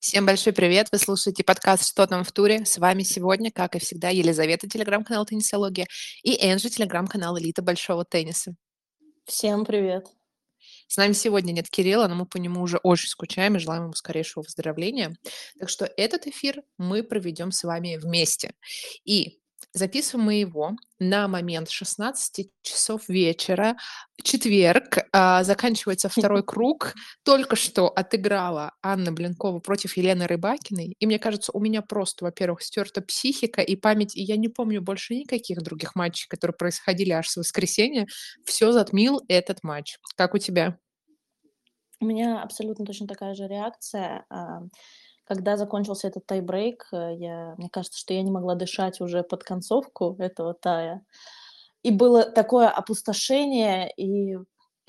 Всем большой привет! Вы слушаете подкаст «Что там в туре?». С вами сегодня, как и всегда, Елизавета, телеграм-канал «Теннисология», и Энджи, телеграм-канал «Элита большого тенниса». Всем привет! С нами сегодня нет Кирилла, но мы по нему уже очень скучаем и желаем ему скорейшего выздоровления. Так что этот эфир мы проведем с вами вместе. И Записываем мы его на момент 16 часов вечера, четверг, а, заканчивается второй круг. Только что отыграла Анна Блинкова против Елены Рыбакиной. И мне кажется, у меня просто, во-первых, стерта психика и память, и я не помню больше никаких других матчей, которые происходили аж с воскресенья. Все затмил этот матч. Как у тебя? У меня абсолютно точно такая же реакция. Когда закончился этот тайбрейк, э, я, мне кажется, что я не могла дышать уже под концовку этого тая. И было такое опустошение, и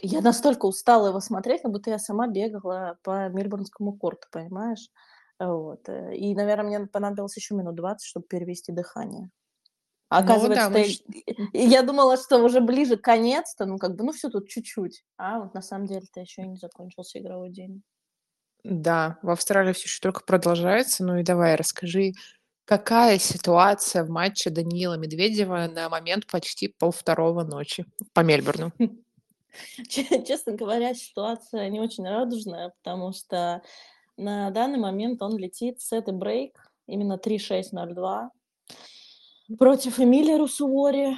я настолько устала его смотреть, как будто я сама бегала по Мельбурнскому корту, понимаешь? Вот. Э, и, наверное, мне понадобилось еще минут 20, чтобы перевести дыхание. А оказывается, ну, да, мы... я думала, что уже ближе конец-то, ну как бы, ну все тут чуть-чуть. А вот на самом деле-то еще и не закончился игровой день. Да, в Австралии все еще только продолжается. Ну и давай расскажи, какая ситуация в матче Даниила Медведева на момент почти полвторого ночи по Мельбурну? Честно говоря, ситуация не очень радужная, потому что на данный момент он летит сет и брейк, именно 3-6-0-2 против Эмилия Русуори.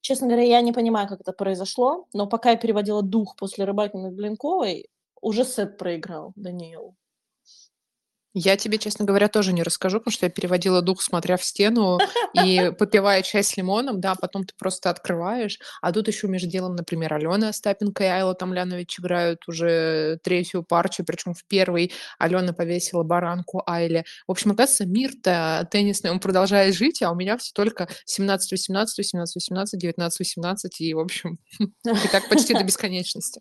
Честно говоря, я не понимаю, как это произошло, но пока я переводила дух после Рыбакиной Блинковой, уже сет проиграл Даниил. Я тебе, честно говоря, тоже не расскажу, потому что я переводила дух, смотря в стену и попивая чай с лимоном, да, потом ты просто открываешь. А тут еще между делом, например, Алена Остапенко и Айла Тамлянович играют уже третью партию, причем в первой Алена повесила баранку Айле. В общем, оказывается, мир-то теннисный, он продолжает жить, а у меня все только 17-18, 17-18, 19-18, и, в общем, и так почти до бесконечности.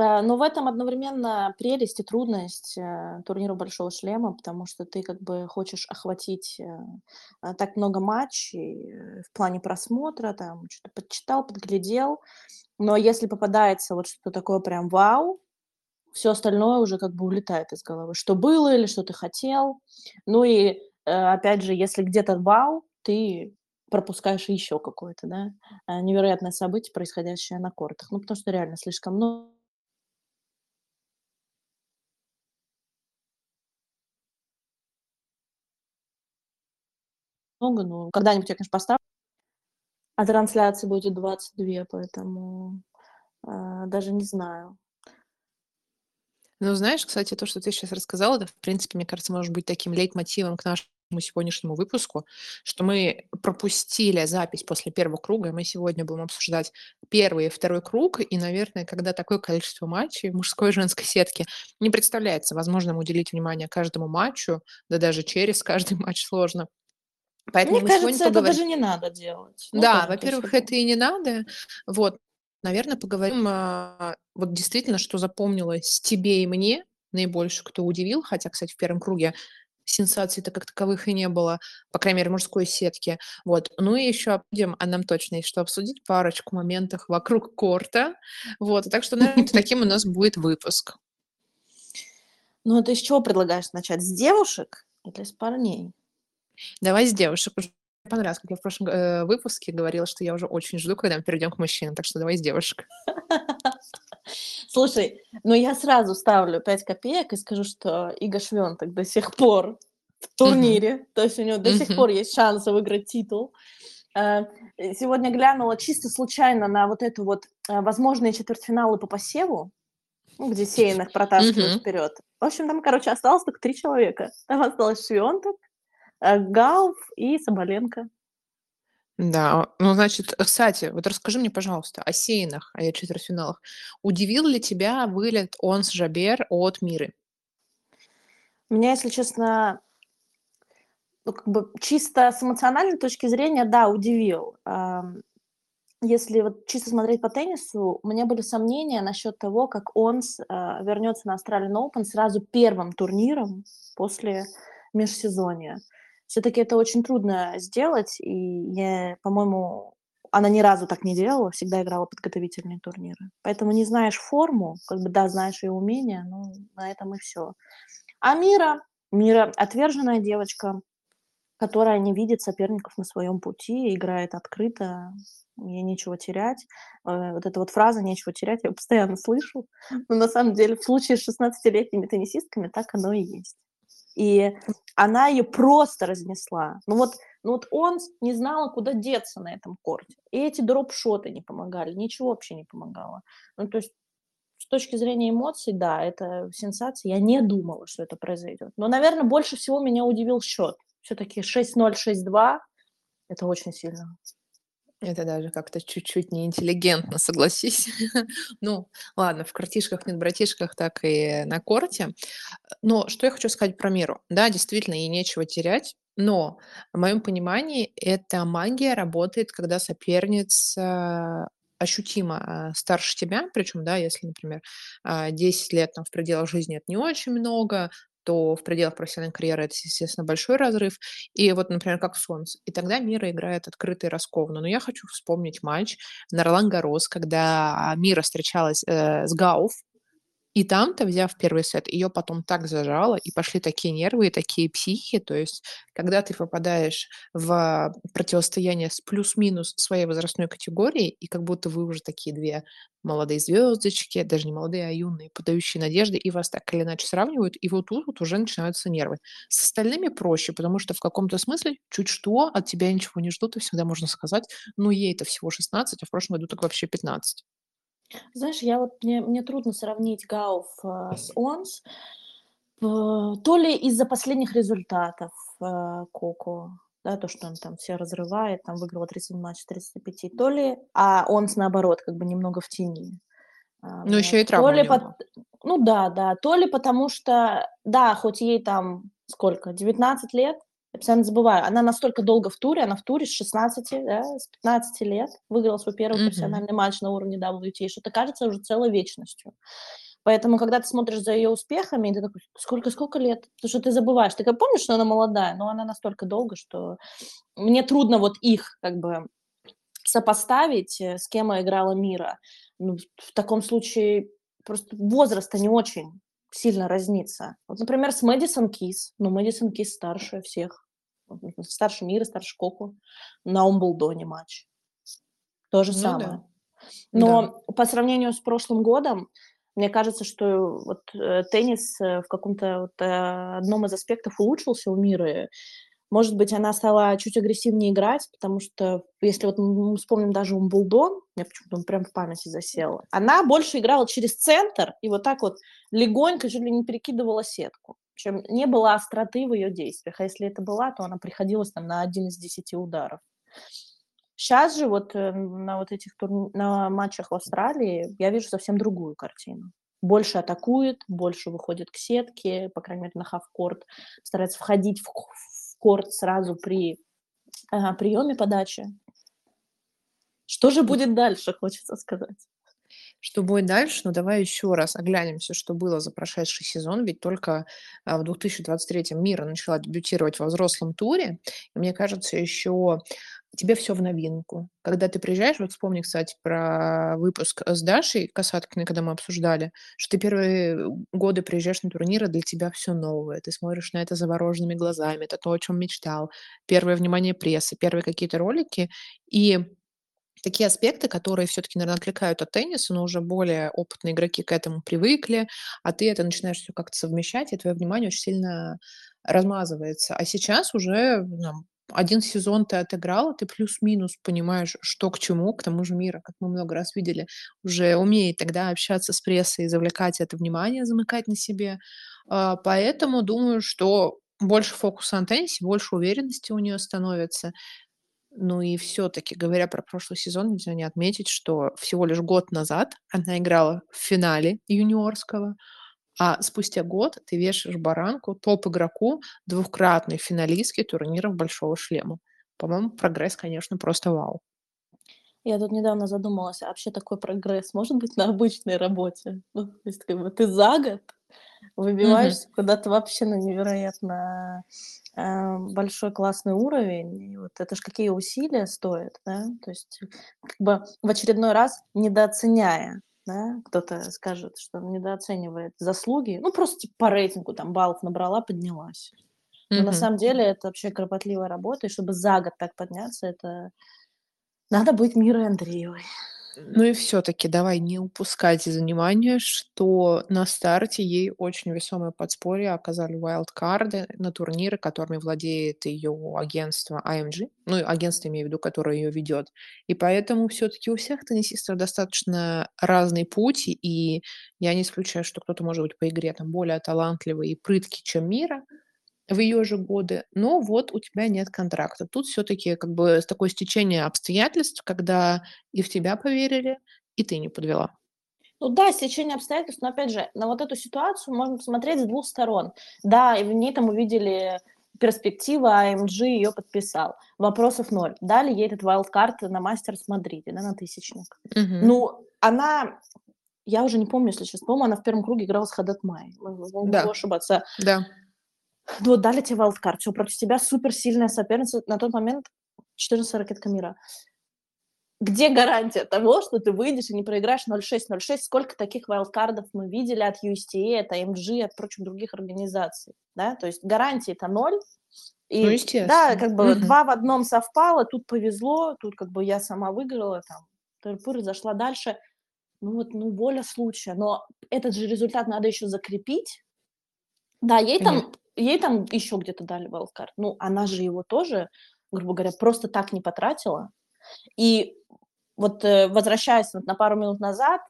Э, но в этом одновременно прелесть и трудность э, турнира «Большого шлема», потому что ты как бы хочешь охватить э, так много матчей в плане просмотра, там что-то подчитал, подглядел, но если попадается вот что-то такое прям вау, все остальное уже как бы улетает из головы. Что было или что ты хотел. Ну и опять же, если где-то вау, ты пропускаешь еще какое-то, да, невероятное событие, происходящее на кортах. Ну, потому что реально слишком много много, но когда-нибудь я, конечно, поставлю. А трансляции будет 22, поэтому э, даже не знаю. Ну, знаешь, кстати, то, что ты сейчас рассказала, это, в принципе, мне кажется, может быть таким лейтмотивом к нашему сегодняшнему выпуску, что мы пропустили запись после первого круга, и мы сегодня будем обсуждать первый и второй круг, и, наверное, когда такое количество матчей в мужской и женской сетке не представляется возможным уделить внимание каждому матчу, да даже через каждый матч сложно. Поэтому Мне кажется, это даже не надо делать. Ну, да, во-первых, это и не надо. Вот, наверное, поговорим, вот действительно, что запомнилось тебе и мне наибольше, кто удивил, хотя, кстати, в первом круге сенсаций-то как таковых и не было, по крайней мере, мужской сетки. Вот. Ну и еще обсудим, а нам точно есть что обсудить, парочку моментов вокруг корта. Вот. Так что, наверное, таким у нас будет выпуск. Ну, а ты с чего предлагаешь начать? С девушек или с парней? Давай с девушек. Уже понравилось, как я в прошлом э, выпуске говорила, что я уже очень жду, когда мы перейдем к мужчинам. Так что давай с девушек. Слушай, ну я сразу ставлю 5 копеек и скажу, что Ига Швенток до сих пор в турнире, uh-huh. то есть у него до сих uh-huh. пор есть шанс выиграть титул. Э, сегодня глянула чисто случайно на вот эту вот э, возможные четвертьфиналы по посеву, ну, где сеянных протаскивают uh-huh. вперед. В общем, там, короче, осталось только три человека. Там осталось Швенток, Э, Галф и Соболенко. Да, ну, значит, кстати, вот расскажи мне, пожалуйста, о сеянах, о четвертьфиналах. Удивил ли тебя вылет Онс Жабер от Миры? Меня, если честно, ну, как бы чисто с эмоциональной точки зрения, да, удивил. Если вот чисто смотреть по теннису, у меня были сомнения насчет того, как Онс а, вернется на Australian Open сразу первым турниром после межсезонья все таки это очень трудно сделать, и я, по-моему, она ни разу так не делала, всегда играла подготовительные турниры. Поэтому не знаешь форму, как бы, да, знаешь ее умения, ну, на этом и все. А Мира, Мира отверженная девочка, которая не видит соперников на своем пути, играет открыто, ей нечего терять. Э, вот эта вот фраза "нечего терять" я постоянно слышу, но на самом деле в случае с шестнадцатилетними теннисистками так оно и есть. И она ее просто разнесла. Ну вот, ну вот он не знал, куда деться на этом корте. И эти дропшоты не помогали, ничего вообще не помогало. Ну то есть с точки зрения эмоций, да, это сенсация. Я не думала, что это произойдет. Но, наверное, больше всего меня удивил счет. Все-таки 6-0, 6-2 – это очень сильно. Это даже как-то чуть-чуть неинтеллигентно, согласись. Ну, ладно, в картишках, нет братишках, так и на корте. Но что я хочу сказать про Миру. Да, действительно, ей нечего терять, но в моем понимании эта магия работает, когда соперница ощутимо а, старше тебя, причем, да, если, например, 10 а, лет там в пределах жизни это не очень много, то в пределах профессиональной карьеры это, естественно, большой разрыв. И вот, например, как Солнце. И тогда Мира играет открыто и раскованно. Но я хочу вспомнить матч на Ролан Гарос, когда Мира встречалась э, с Гауф, и там-то, взяв первый сет, ее потом так зажало, и пошли такие нервы и такие психи. То есть, когда ты попадаешь в противостояние с плюс-минус своей возрастной категории, и как будто вы уже такие две молодые звездочки, даже не молодые, а юные, подающие надежды, и вас так или иначе сравнивают, и вот тут вот уже начинаются нервы. С остальными проще, потому что в каком-то смысле чуть что, от тебя ничего не ждут, и всегда можно сказать, ну, ей-то всего 16, а в прошлом году так вообще 15. Знаешь, я вот мне мне трудно сравнить Гауф, э, с Онс, э, то ли из-за последних результатов, э, Коко, да, то, что он там все разрывает, там выиграла 37 матчей 35, то ли, а Онс, наоборот, как бы немного в тени. Ну, еще и. То травма у ли пот ну да, да, то ли потому что, да, хоть ей там сколько, 19 лет, я постоянно забываю. Она настолько долго в туре, она в туре с 16, да, с 15 лет выиграла свой первый Мгм. профессиональный матч на уровне WTA, что-то кажется уже целой вечностью. Поэтому, когда ты смотришь за ее успехами, ты такой: "Сколько сколько лет?" Потому что ты забываешь. Ты как помнишь, что она молодая, но она настолько долго, что мне трудно вот их как бы сопоставить, э, с кем играла Мира. Ну, в таком случае просто возраст-то не очень сильно разнится. Вот, например, с Мэдисон Кис. Ну, Мэдисон Кис старше всех. Старше Мира, старше Коко. На Умблдоне матч. То же Ну самое. да. Да. Но по сравнению с прошлым годом, мне кажется, что вот, э, теннис, э, в каком-то вот, э, одном из аспектов улучшился у Миры. Может быть, она стала чуть агрессивнее играть, потому что если вот мы вспомним даже Умблдон, мне почему-то он прям в памяти засел, она больше играла через центр и вот так вот легонько чуть ли не перекидывала сетку. Причем не было остроты в ее действиях, а если это была, то она приходилась там на один из десяти ударов. Сейчас же вот э, на вот этих тур... на матчах в Австралии я вижу совсем другую картину. Больше атакует, больше выходит к сетке, по крайней мере, на хавкорт, старается входить в, корт сразу при а, приеме подачи. Что же будет дальше, хочется сказать. Что будет дальше? Ну, давай еще раз оглянемся, что было за прошедший сезон. Ведь только а, в 2023 Мира начала дебютировать во взрослом туре. И мне кажется, еще тебе все в новинку. Когда ты приезжаешь, вот вспомни, кстати, про выпуск с Дашей Касаткиной, когда мы обсуждали, что ты первые годы приезжаешь на турниры, для тебя все новое. Ты смотришь на это завороженными глазами, это то, о чем мечтал. Первое внимание прессы, первые какие-то ролики. И такие аспекты, которые все-таки, наверное, отвлекают от тенниса, но уже более опытные игроки к этому привыкли, а ты это начинаешь все как-то совмещать, и твое внимание очень сильно размазывается. А сейчас уже ну, один сезон ты отыграл, ты плюс-минус понимаешь, что к чему, к тому же мира, как мы много раз видели, уже умеет тогда общаться с прессой, завлекать это внимание, замыкать на себе. А, поэтому думаю, что больше фокуса на теннисе, больше уверенности у нее становится. Ну и все-таки, говоря про прошлый сезон, нельзя не отметить, что всего лишь год назад она играла в финале юниорского, а спустя год ты вешаешь баранку топ-игроку, двукратной финалистке турниров «Большого шлема». По-моему, прогресс, конечно, просто вау. Я тут недавно задумалась, а вообще такой прогресс может быть на обычной работе? Ну, то есть как бы ты за год выбиваешься Мгм. куда-то вообще на невероятно, э, большой классный уровень. И вот это ж какие усилия стоят, да? То есть как бы в очередной раз недооценяя да, кто-то скажет, что недооценивает заслуги, ну, просто типа, по рейтингу там баллов набрала, поднялась. Но на Мгм. самом деле это вообще кропотливая работа, и чтобы за год так подняться, это надо быть Мирой Андреевой. Ну и все-таки давай не упускать из внимания, что на старте ей очень весомое подспорье оказали вайлдкарды на турниры, которыми владеет ее агентство IMG, ну и агентство имею в виду, которое ее ведет. И поэтому все-таки у всех теннисистов достаточно разный путь, и я не исключаю, что кто-то может быть по игре там более талантливый и прыткий, чем Мира, в ее же годы, но вот у тебя нет контракта. Тут все-таки как бы такое стечение обстоятельств, когда и в тебя поверили, и ты не подвела. Ну да, стечение обстоятельств, но опять же, на вот эту ситуацию можно посмотреть с двух сторон. Да, и в ней там увидели перспективы, IMG ее подписал. Вопросов ноль. Дали ей этот wild card на Мастерс в Мадриде, да, на тысячник. Мгм. Ну, она, я уже не помню, если сейчас помню, она в первом круге играла с Хаддад Майя. Могу Да. ошибаться. Да. Ну, вот дали тебе wild card, все, против тебя суперсильная соперница, на тот момент 14 ракетка мира. Где гарантия того, что ты выйдешь и не проиграешь 0-6, 0-6? Сколько таких wild card ов мы видели от USTA, от IMG, от прочих других организаций, да? То есть гарантии это ноль. И, Ну, да, естественно. как бы Мгм. два в одном совпало, тут повезло, тут как бы я сама выиграла, там, тыр-пыр, зашла дальше. Ну вот, ну, воля случая. Но этот же результат надо еще закрепить. Да, ей Конечно. там, ей там еще где-то дали вайлдкарт. Ну, она же его тоже, грубо говоря, просто так не потратила. И вот э, возвращаясь вот на пару минут назад,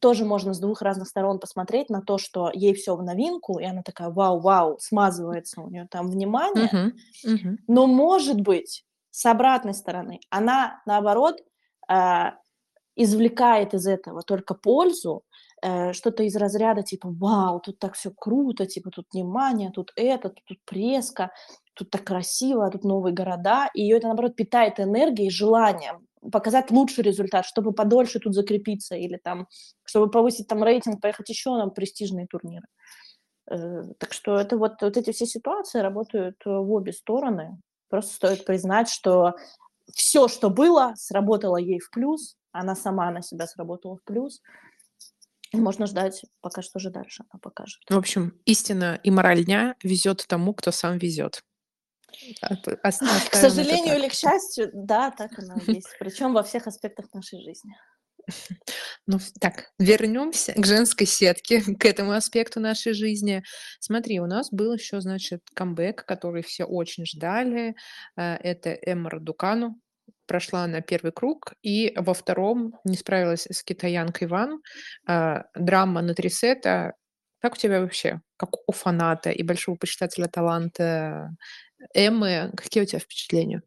тоже можно с двух разных сторон посмотреть на то, что ей все в новинку, и она такая, вау-вау, смазывается у нее там внимание. Мгм. Мгм. Но, может быть, с обратной стороны, она, наоборот, а, извлекает из этого только пользу, э, что-то из разряда типа «Вау, тут так все круто, типа тут внимание, тут это, тут, тут преска, тут так красиво, тут новые города». И ее это, наоборот, питает энергией, желанием показать лучший результат, чтобы подольше тут закрепиться или там, чтобы повысить там рейтинг, поехать еще на престижные турниры. Э, Так что это вот, вот эти все ситуации работают э, в обе стороны. Просто стоит признать, что все, что было, сработало ей в плюс, она сама на себя сработала в плюс. Можно ждать, пока что же дальше она покажет. В общем, истина и мораль дня везет тому, кто сам везет. От- ос- К сожалению или к счастью, да, так оно есть. Причем во всех аспектах нашей жизни. Ну, так, вернемся к женской сетке, к этому аспекту нашей жизни. Смотри, у нас был еще, значит, камбэк, который все очень ждали. Э, Это Эмма Радукану. Прошла на первый круг, и во втором не справилась с китаянкой Ван. Э, Драма на три сета. Как у тебя вообще, как у фаната и большого почитателя таланта Эммы, какие у тебя впечатления?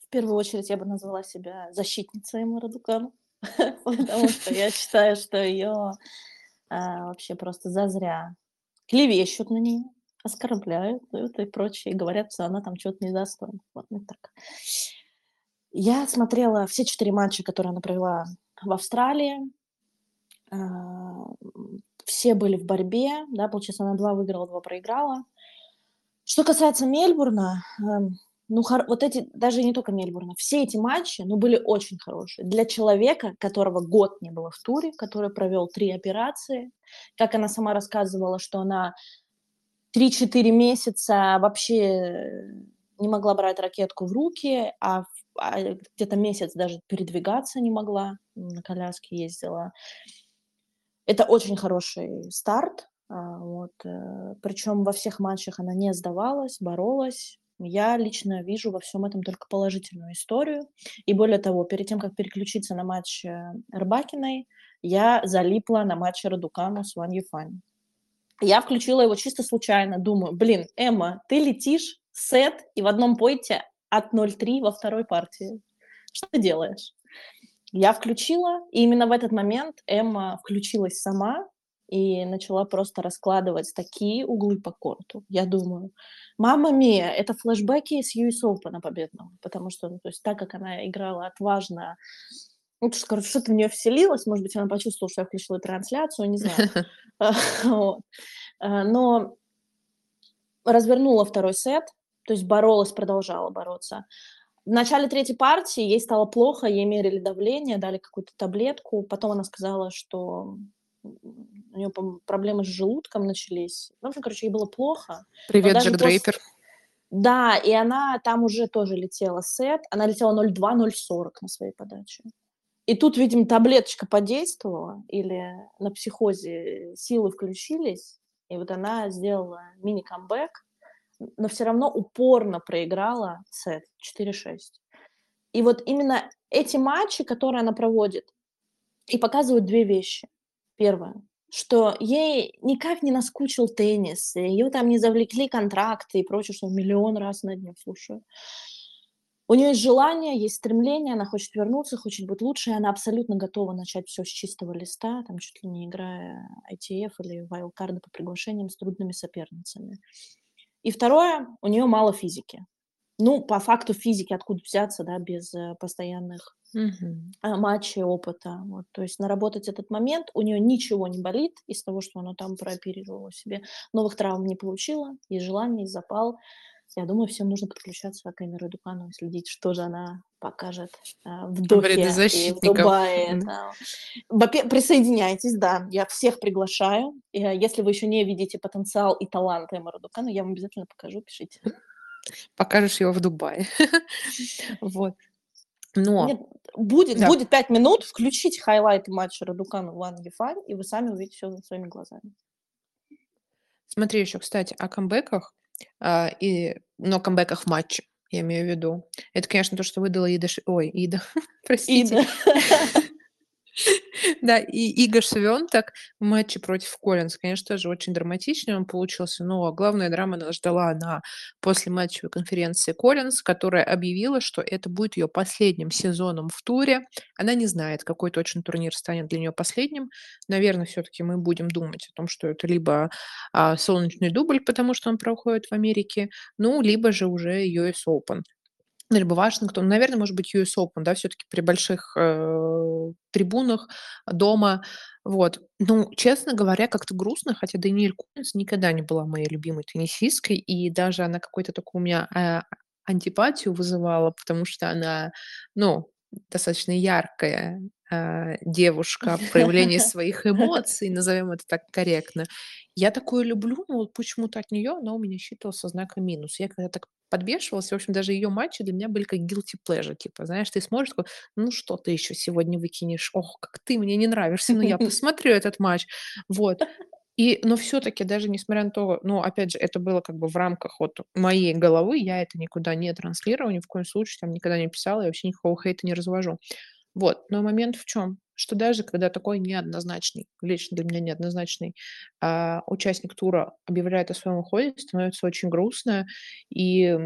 В первую очередь я бы назвала себя защитницей Эммы Радукану, потому что я считаю, что ее вообще просто зазря клевещут на нее, оскорбляют и прочее, и говорят, что она там чего-то недостойна. Вот, так. Я смотрела все четыре матча, которые она провела в Австралии. А, Все были в борьбе, да, получается, она два выиграла, два проиграла. Что касается Мельбурна, эм, ну, вот эти, даже не только Мельбурна, все эти матчи, ну, были очень хорошие. Для человека, которого год не было в туре, который провел три операции, как она сама рассказывала, что она 3-4 месяца вообще не могла брать ракетку в руки, а где-то месяц даже передвигаться не могла, на коляске ездила. Это очень хороший старт, а, вот, э, причем во всех матчах она не сдавалась, боролась. Я лично вижу во всем этом только положительную историю. И более того, перед тем, как переключиться на матч э, Рыбакиной, я залипла на матче Радукану с Ван Юфань. Я включила его чисто случайно, думаю, блин, Эмма, ты летишь сет и в одном пойте от 0-3 во второй партии. Что ты делаешь? Я включила, и именно в этот момент Эмма включилась сама и начала просто раскладывать такие углы по корту. Я думаю, мама мия, это флешбеки с US Open победного, потому что, ну, то есть так как она играла отважно, ну, то, короче, что-то в нее вселилось, может быть, она почувствовала, что я включила трансляцию, не знаю. А, Но развернула второй сет, то есть боролась, продолжала бороться. В начале третьей партии ей стало плохо, ей мерили давление, дали какую-то таблетку. Потом она сказала, что у нее проблемы с желудком начались. В общем, короче, ей было плохо. Привет, Джек после... Дрейпер. Да, и она там уже тоже летела сет. Она летела 0,2-0,40 на своей подаче. И тут, видимо, таблеточка подействовала, или на психозе силы включились, и вот она сделала мини-камбэк, но все равно упорно проиграла сет 4-6. И вот именно эти матчи, которые она проводит, и показывают две вещи. Первое, что ей никак не наскучил теннис, ее там не завлекли контракты и прочее, что миллион раз на дню слушаю. У нее есть желание, есть стремление, она хочет вернуться, хочет быть лучше, и она абсолютно готова начать все с чистого листа, там чуть ли не играя ITF или вайлдкарды по приглашениям с трудными соперницами. И второе, у нее мало физики. Ну, по факту физики откуда взяться, да, без э, постоянных а, матчей, опыта. Вот, то есть наработать этот момент, у нее ничего не болит из того, что она там прооперировала себе, новых травм не получила, есть желание, есть запал. Я думаю, всем нужно подключаться к Эмиру Дукану и следить, что же она покажет а, в Дохе и в Дубае. Да. Присоединяйтесь, да, я всех приглашаю. А, если вы еще не видите потенциал и талант Эмира Дукана, я вам обязательно покажу, пишите. Покажешь его в Дубае. Вот. Но... Нет, будет, да. будет 5 минут, включите хайлайты матча Радукана Ван Ефань, и вы сами увидите все своими глазами. Смотри еще, кстати, о камбэках, а, и, но камбэках в матче, я имею в виду. Это, конечно, то, что выдала Ида... Ой, Ида, простите. Ида. Да, и Иго Швентак в матче против Коллинз, конечно, тоже очень драматичный он получился, но главная драма нас ждала на послематчевой конференции Коллинз, которая объявила, что это будет ее последним сезоном в туре. Она не знает, какой точно турнир станет для нее последним. Наверное, все-таки мы будем думать о том, что это либо а, солнечный дубль, потому что он проходит в Америке, ну, либо же уже US Open либо Вашингтон, наверное, может быть, US Open, да, все-таки при больших э, трибунах дома. Вот. Ну, честно говоря, как-то грустно, хотя Даниэль Кулинс никогда не была моей любимой теннисисткой, и даже она какой-то такой у меня э, антипатию вызывала, потому что она, ну, достаточно яркая э, девушка в проявлении своих эмоций, назовем это так корректно. Я такое люблю, но вот почему-то от нее она у меня считывался знаком минус. Я когда так подбешивалась, в общем, даже ее матчи для меня были как guilty pleasure, типа, знаешь, ты смотришь, такой, ну что ты еще сегодня выкинешь, ох, как ты мне не нравишься, ну я посмотрю этот матч, вот. И, но все-таки даже несмотря на то, ну, опять же, это было как бы в рамках вот моей головы, я это никуда не транслировала, ни в коем случае там никогда не писала, я вообще никакого хейта не развожу. Вот, но момент в чем? Что даже когда такой неоднозначный, лично для меня неоднозначный а, участник тура объявляет о своем уходе, становится очень грустно. И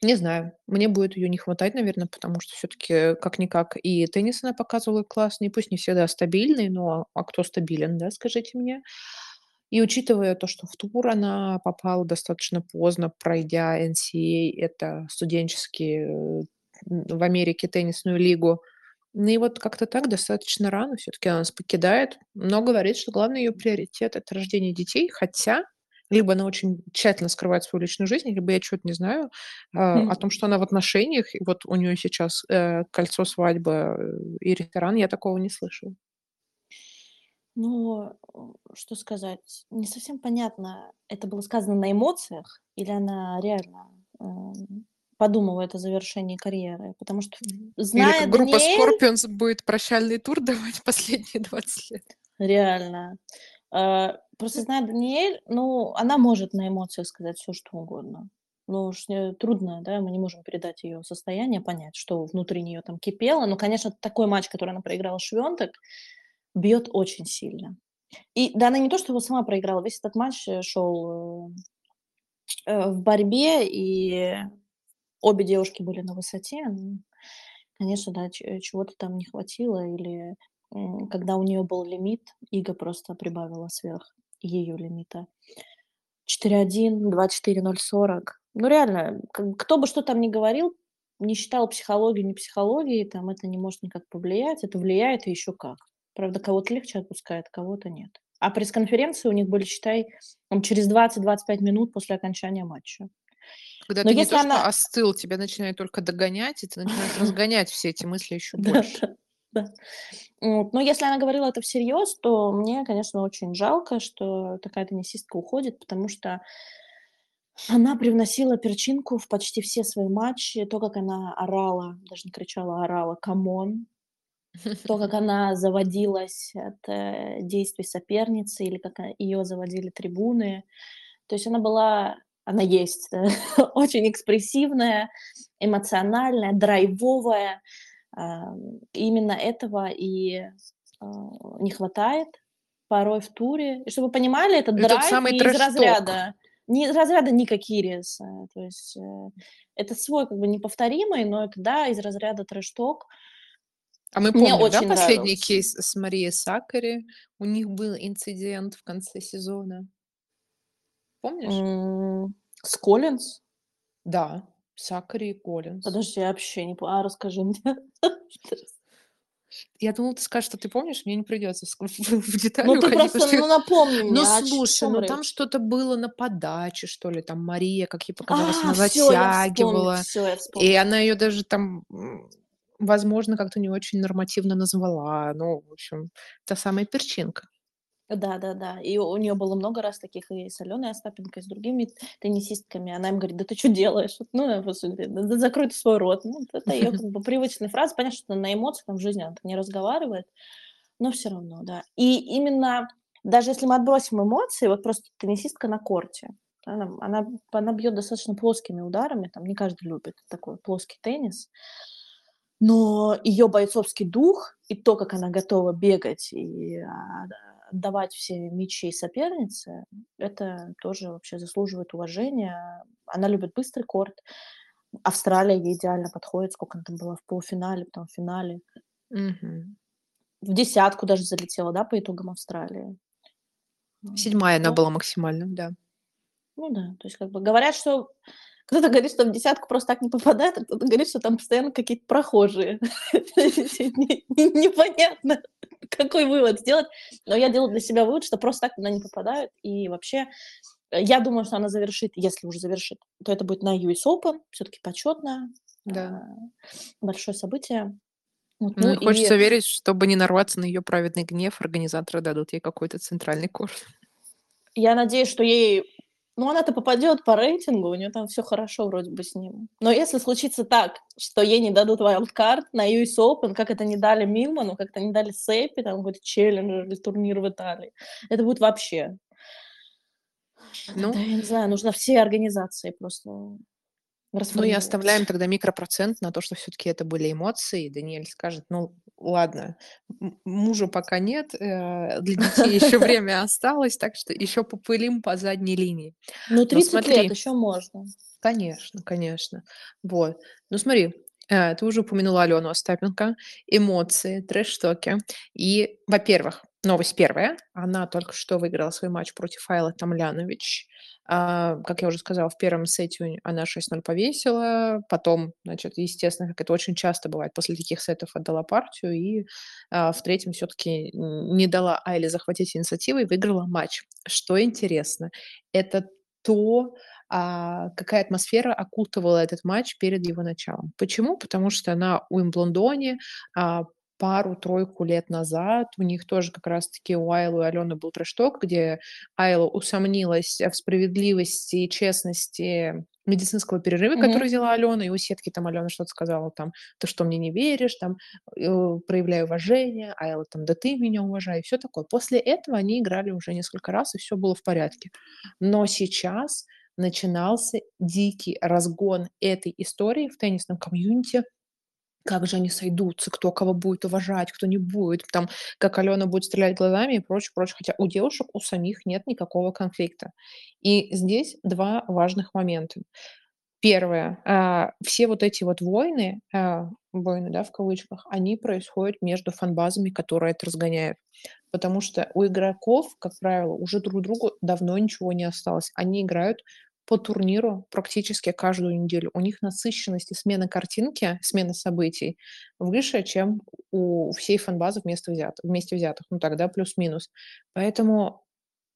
не знаю, мне будет ее не хватать, наверное, потому что все-таки как-никак и теннис она показывала классный, пусть не всегда стабильный, но а кто стабилен, да, скажите мне. И учитывая то, что в тур она попала достаточно поздно, пройдя NCAA, это студенческий э, в Америке теннисную лигу, ну и вот как-то так достаточно рано все-таки она нас покидает, но говорит, что главный ее приоритет это рождение детей, хотя либо она очень тщательно скрывает свою личную жизнь, либо я что-то не знаю э, о том, что она в отношениях, и вот у нее сейчас э, кольцо свадьбы э, и ресторан, я такого не слышала. Ну, что сказать, не совсем понятно, это было сказано на эмоциях или она реально э, подумывает о завершении карьеры, потому что зная Или группа Даниэль... Scorpions будет прощальный тур давать последние 20 лет. Реально. А, просто зная Даниэль, ну, она может на эмоциях сказать все, что угодно. Ну уж трудно, да, мы не можем передать ее состояние, понять, что внутри нее там кипело. Но, конечно, такой матч, который она проиграла Швентек, бьет очень сильно. И да, она не то, что его сама проиграла, весь этот матч э, шел э, э, в борьбе, и обе девушки были на высоте. Ну, конечно, да, чего-то там не хватило, или когда у нее был лимит, Ига просто прибавила сверх ее лимита. 4-1, 2-4-0-40. Ну, реально, кто бы что там ни говорил, не считал психологию, не психологией, там это не может никак повлиять. Это влияет и еще как. Правда, кого-то легче отпускает, кого-то нет. А пресс-конференции у них были, считай, через 20-25 минут после окончания матча. Когда Но ты не если то что она остыл, тебя начинает только догонять, и ты начинаешь разгонять все эти мысли еще больше. да. Но если она говорила это всерьез, то мне, конечно, очень жалко, что такая теннисистка уходит, потому что она привносила перчинку в почти все свои матчи. То, как она орала, даже не кричала, а орала "come on", то, как она заводилась от, э, действий соперницы или как, её заводили трибуны. То есть она была она есть, да, очень экспрессивная, эмоциональная, драйвовая. Ам, именно этого и, а, не хватает порой в туре. И чтобы вы понимали, И тот драйв самый не из разряда не из разряда Ника Кyrgios. Э, то есть, э, это свой как бы неповторимый, но это, да, из разряда трэш-ток. А мы Мне помним, да, очень последний нравился. кейс с Марией Саккари? У них был инцидент в конце сезона. Помнишь? С Коллинз? Да, Саккари и Коллинз. Подожди, я вообще не по а расскажи мне. Я думала, ты скажешь, что ты помнишь, мне не придется в в детали Ну, ты просто, что ну, напомни Ну, мне, о слушай, чём ну, там речь? что-то было на подаче, что ли. Там Мария, как ей показалось, А, она я вспомнила, затягивала, всё, я и она её даже там, возможно, как-то не очень нормативно назвала. Ну, в общем, та самая перчинка. Да-да-да. И у неё было много раз таких и с Алёной Остапенко, и с другими теннисистками. Она им говорит: "Да ты чё делаешь? Ну, э, господи, да да закрой ты свой рот". Ну, это её как бы привычные фразы. Понятно, что на эмоциях, там, в жизни она так не разговаривает, но всё равно, да. И именно даже если мы отбросим эмоции, вот просто теннисистка на корте, она она она бьёт достаточно плоскими ударами, там не каждый любит такой плоский теннис. Но её бойцовский дух и то, как она готова бегать и, да, отдавать все мячи сопернице, это тоже вообще заслуживает уважения. Она любит быстрый корт. Австралия ей идеально подходит. Сколько она там была в полуфинале, потом в финале. Мгм. В десятку даже залетела, да, по итогам Австралии. М, 7 она ну была максимально, да. Ну да, то есть как бы говорят, что кто-то говорит, что в десятку просто так не попадает, а кто-то говорит, что там постоянно какие-то прохожие. Не не непонятно, какой вывод сделать. Но я делаю для себя вывод, что просто так туда не попадают. И вообще, э, я думаю, что она завершит, если уже завершит, то это будет на US Open. Всё-таки почётно, Да. а, большое событие. Вот, Ну ну и хочется и верить, чтобы не нарваться на её праведный гнев, организаторы дадут ей какой-то центральный корт. Я надеюсь, что ей ну, она-то попадёт по рейтингу, у неё там всё хорошо вроде бы с ним. Но если случится так, что ей не дадут вайлдкарт на US Open, как это не дали Милману, как это не дали Сеппи, там какой-то челленджер или турнир в Италии, это будет вообще. Ну. Я не знаю, нужно все организации просто Ну и оставляем тогда микропроцент на то, что всё-таки это были эмоции. И Даниэль скажет: "Ну, ладно, м мужа пока нет, э, для детей ещё время осталось, так что ещё попылим по задней линии". Ну, Но 30 лет, ещё можно. Конечно, конечно. Вот. Ну, смотри, э, ты уже упомянула Алёну Остапенко. Эмоции, трэш-токи. И, во-первых, новость 1: она только что выиграла свой матч против Айлы Томлянович. А, как я уже сказала, в 1 сете у она 6:0 повесила. Потом, значит, естественно, как это очень часто бывает, после таких сетов отдала партию и, а, в 3 всё-таки н не дала Айле захватить инициативу и выиграла матч. Что интересно, это то, а, какая атмосфера окутывала этот матч перед его началом. Почему? Потому что на Уимблдоне, а, пару-тройку лет назад у них тоже как раз-таки у Айлы и Алёны был трэш-ток, где Айла усомнилась, в справедливости и честности медицинского перерыва, который Мгм. взяла Алёна. И у сетки там Алёна что-то сказала там: "Ты что, мне не веришь?" Там, э, "Проявляй уважение". Айла там: "Да ты меня уважай". И всё такое. После этого они играли уже несколько раз, и всё было в порядке. Но сейчас начинался дикий разгон этой истории в теннисном комьюнити. Как же они сойдутся, кто кого будет уважать, кто не будет, там, как Алёна будет стрелять глазами и прочее, прочее. Хотя у девушек у самих нет никакого конфликта. И здесь 2 важных момента. 1: а, все вот эти вот войны, а, "войны", да, в кавычках, они происходят между фан-базами, которые это разгоняют. Потому что у игроков, как правило, уже друг другу давно ничего не осталось. Они играют по турниру практически каждую неделю. У них насыщенность и смена картинки, смена событий выше, чем у всей фан-базы вместо взят вместе взятых. Ну так, да, плюс-минус. Поэтому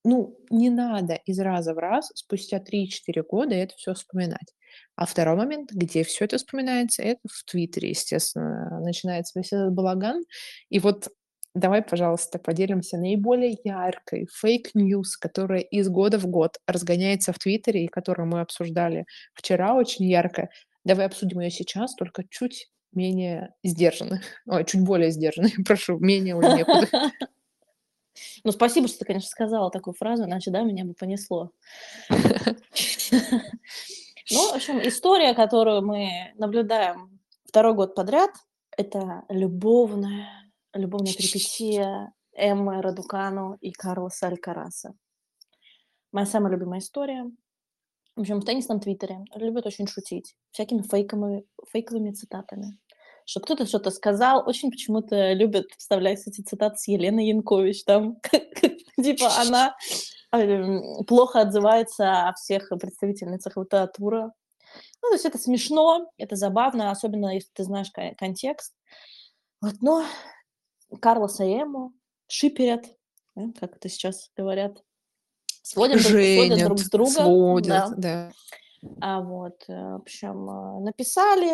ну, не надо из раза в раз спустя 3-4 года это все вспоминать. А второй момент, где все это вспоминается, это в Твиттере, естественно, начинается весь этот балаган. И вот давай, пожалуйста, поделимся наиболее яркой fake news, которая из года в год разгоняется в Твиттере и которую мы обсуждали вчера очень ярко. Давай обсудим ее сейчас, только чуть менее сдержанно. Ой, чуть более сдержанно, прошу, менее уже некуда. Ну, спасибо, что ты, конечно, сказала такую фразу, иначе, да, меня бы понесло. Ну, в общем, история, которую мы наблюдаем второй год подряд, это любовная, любовная перипетия Эммы Радукану и Карлоса Алькараса. Моя самая любимая история. В общем, в теннисном твиттере любят очень шутить всякими фейковыми, фейковыми цитатами. Что кто-то что-то сказал, очень почему-то любят вставлять эти цитаты с Еленой Янкович, там, типа, она эм, плохо отзывается о всех представительницах литературы. Ну, то есть это смешно, это забавно, особенно если ты знаешь контекст. Вот, но Карлоса и Эму шиперят, как это сейчас говорят, сводят, Женят, сводят друг с другом. Сводят, да. да. А вот, э, в общем, э, написали.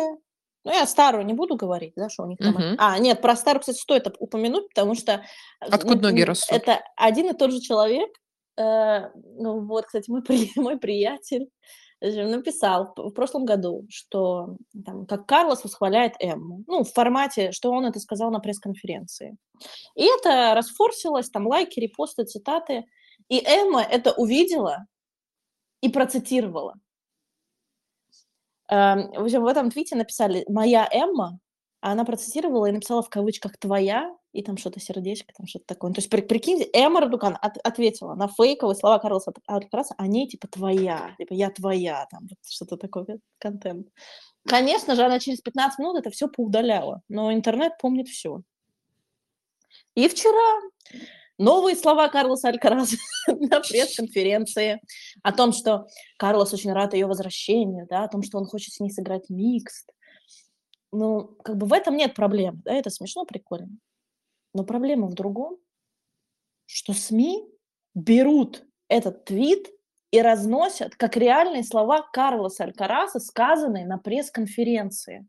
Ну, я старую не буду говорить, да, что у них там... Угу. А, нет, про старую, кстати, стоит упомянуть, потому что... Э, Откуда ноги растут? Это один и тот же человек. Ну, вот, кстати, мой, при... мой приятель написал в прошлом году, что там, как Карлос восхваляет Эмму. Ну, в формате, что он это сказал на пресс-конференции. И это расфорсилось, там лайки, репосты, цитаты. И Эмма это увидела и процитировала. Эм, в этом твите написали «Моя Эмма», а она процитировала и написала в кавычках «твоя», и там что-то сердечко, там что-то такое. То есть, при, прикиньте, Эмма Радукан от, ответила на фейковые слова Карлоса Алькараса, они типа «твоя», типа «я твоя», там что-то такое, контент. Конечно же, она через 15 минут это все поудаляла, но интернет помнит все. И вчера новые слова Карлоса Алькараза на пресс-конференции о том, что Карлос очень рад ее возвращению, да, о том, что он хочет с ней сыграть микст. Ну, как бы в этом нет проблем, да, это смешно, прикольно. Но проблема в другом, что СМИ берут этот твит и разносят как реальные слова Карлоса Алькараса, сказанные на пресс-конференции.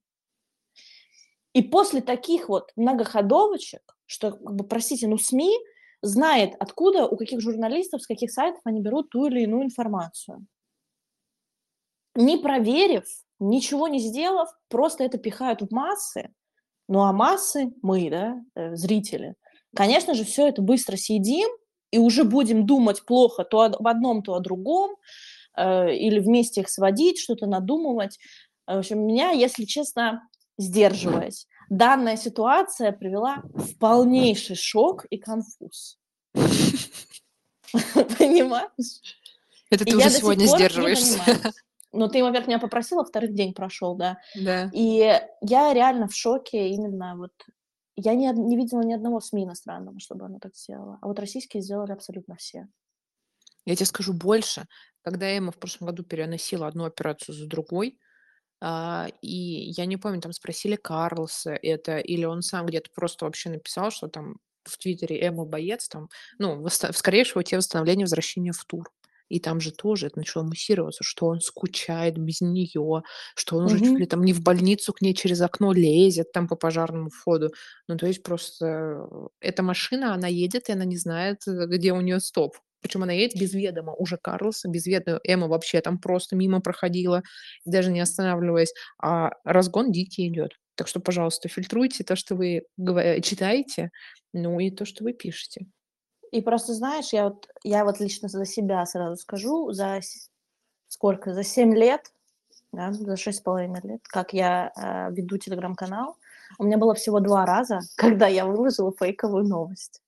И после таких вот многоходовочек, что, как бы, простите, ну СМИ знает, откуда, у каких журналистов, с каких сайтов они берут ту или иную информацию. Не проверив, ничего не сделав, просто это пихают в массы. Ну а массы, мы, да, э, зрители, конечно же, все это быстро съедим и уже будем думать плохо то об одном, то о другом, э, или вместе их сводить, что-то надумывать. В общем, меня, если честно, сдерживаясь, данная ситуация привела в полнейший шок и конфуз. Понимаешь? Это ты уже сегодня сдерживаешься. Ну, ты, во-первых, меня попросила, вторых день прошел, да. Да. И я реально в шоке именно вот... Я не, не видела ни одного СМИ иностранного, чтобы оно так сделало. А вот российские сделали абсолютно все. Я тебе скажу больше. Когда Эмма в прошлом году переносила одну операцию за другой, а, и я не помню, там спросили Карлса это, или он сам где-то просто вообще написал, что там в Твиттере Эмма Боец, там, ну, скорее всего, те восстановления возвращения в тур. И там же тоже это начало муссироваться, что он скучает без нее, что он уже чуть ли там не в больницу к ней через окно лезет там по пожарному входу. Ну, то есть просто э, эта машина, она едет, и она не знает, э, где у нее стоп. Причем она едет без ведома уже Карлоса, без ведома. Эмма вообще там просто мимо проходила, даже не останавливаясь. А разгон дикий идет. Так что, пожалуйста, фильтруйте то, что вы читаете, ну и то, что вы пишете. И просто знаешь, я вот, я вот лично за себя сразу скажу, за сколько, за 7 лет, да, за шесть с половиной лет, как я э, веду телеграм-канал, у меня было всего два раза, когда я выложила фейковую новость.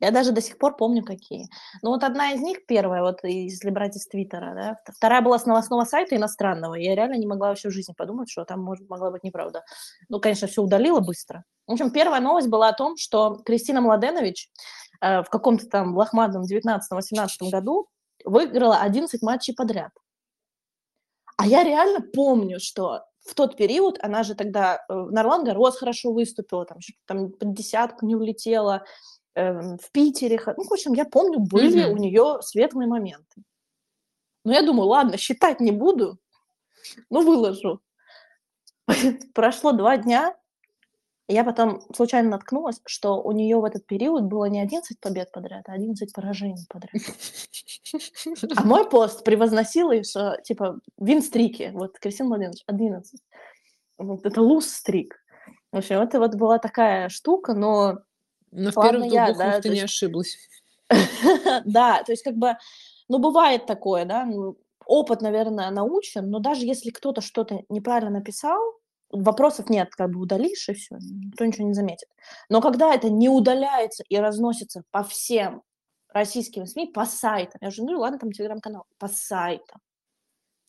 Я даже до сих пор помню, какие. Ну, вот одна из них, первая, вот если брать из Твиттера, да, вторая была с новостного сайта иностранного. Я реально не могла вообще в жизни подумать, что там может, могла быть неправда. Ну, конечно, все удалила быстро. В общем, первая новость была о том, что Кристина Младенович в каком-то там лохматном 19-18 году выиграла 11 матчей подряд. А я реально помню, что в тот период она же тогда, э, Нарлан Гарос хорошо выступила, там, там под десятку не улетела, эм, в Питере. Ну, в общем, я помню, были у нее светлые моменты. Но я думаю, ладно, считать не буду, ну, выложу. Прошло два дня, я потом случайно наткнулась, что у нее в этот период было не 11 побед подряд, а 11 поражений подряд. А мой пост превозносил ее, что, типа, вин-стрики. Вот, Кристина Владимирович, 11. Вот это луз-стрик. В общем, это вот была такая штука, но... Но в первых я, да, ты не есть... ошиблась. да, то есть как бы, ну, бывает такое, да, опыт, наверное, научен, но даже если кто-то что-то неправильно написал, вопросов нет, как бы удалишь, и все, никто ничего не заметит. Но когда это не удаляется и разносится по всем российским СМИ, по сайтам, я уже говорю, ладно, там телеграм-канал, по сайтам,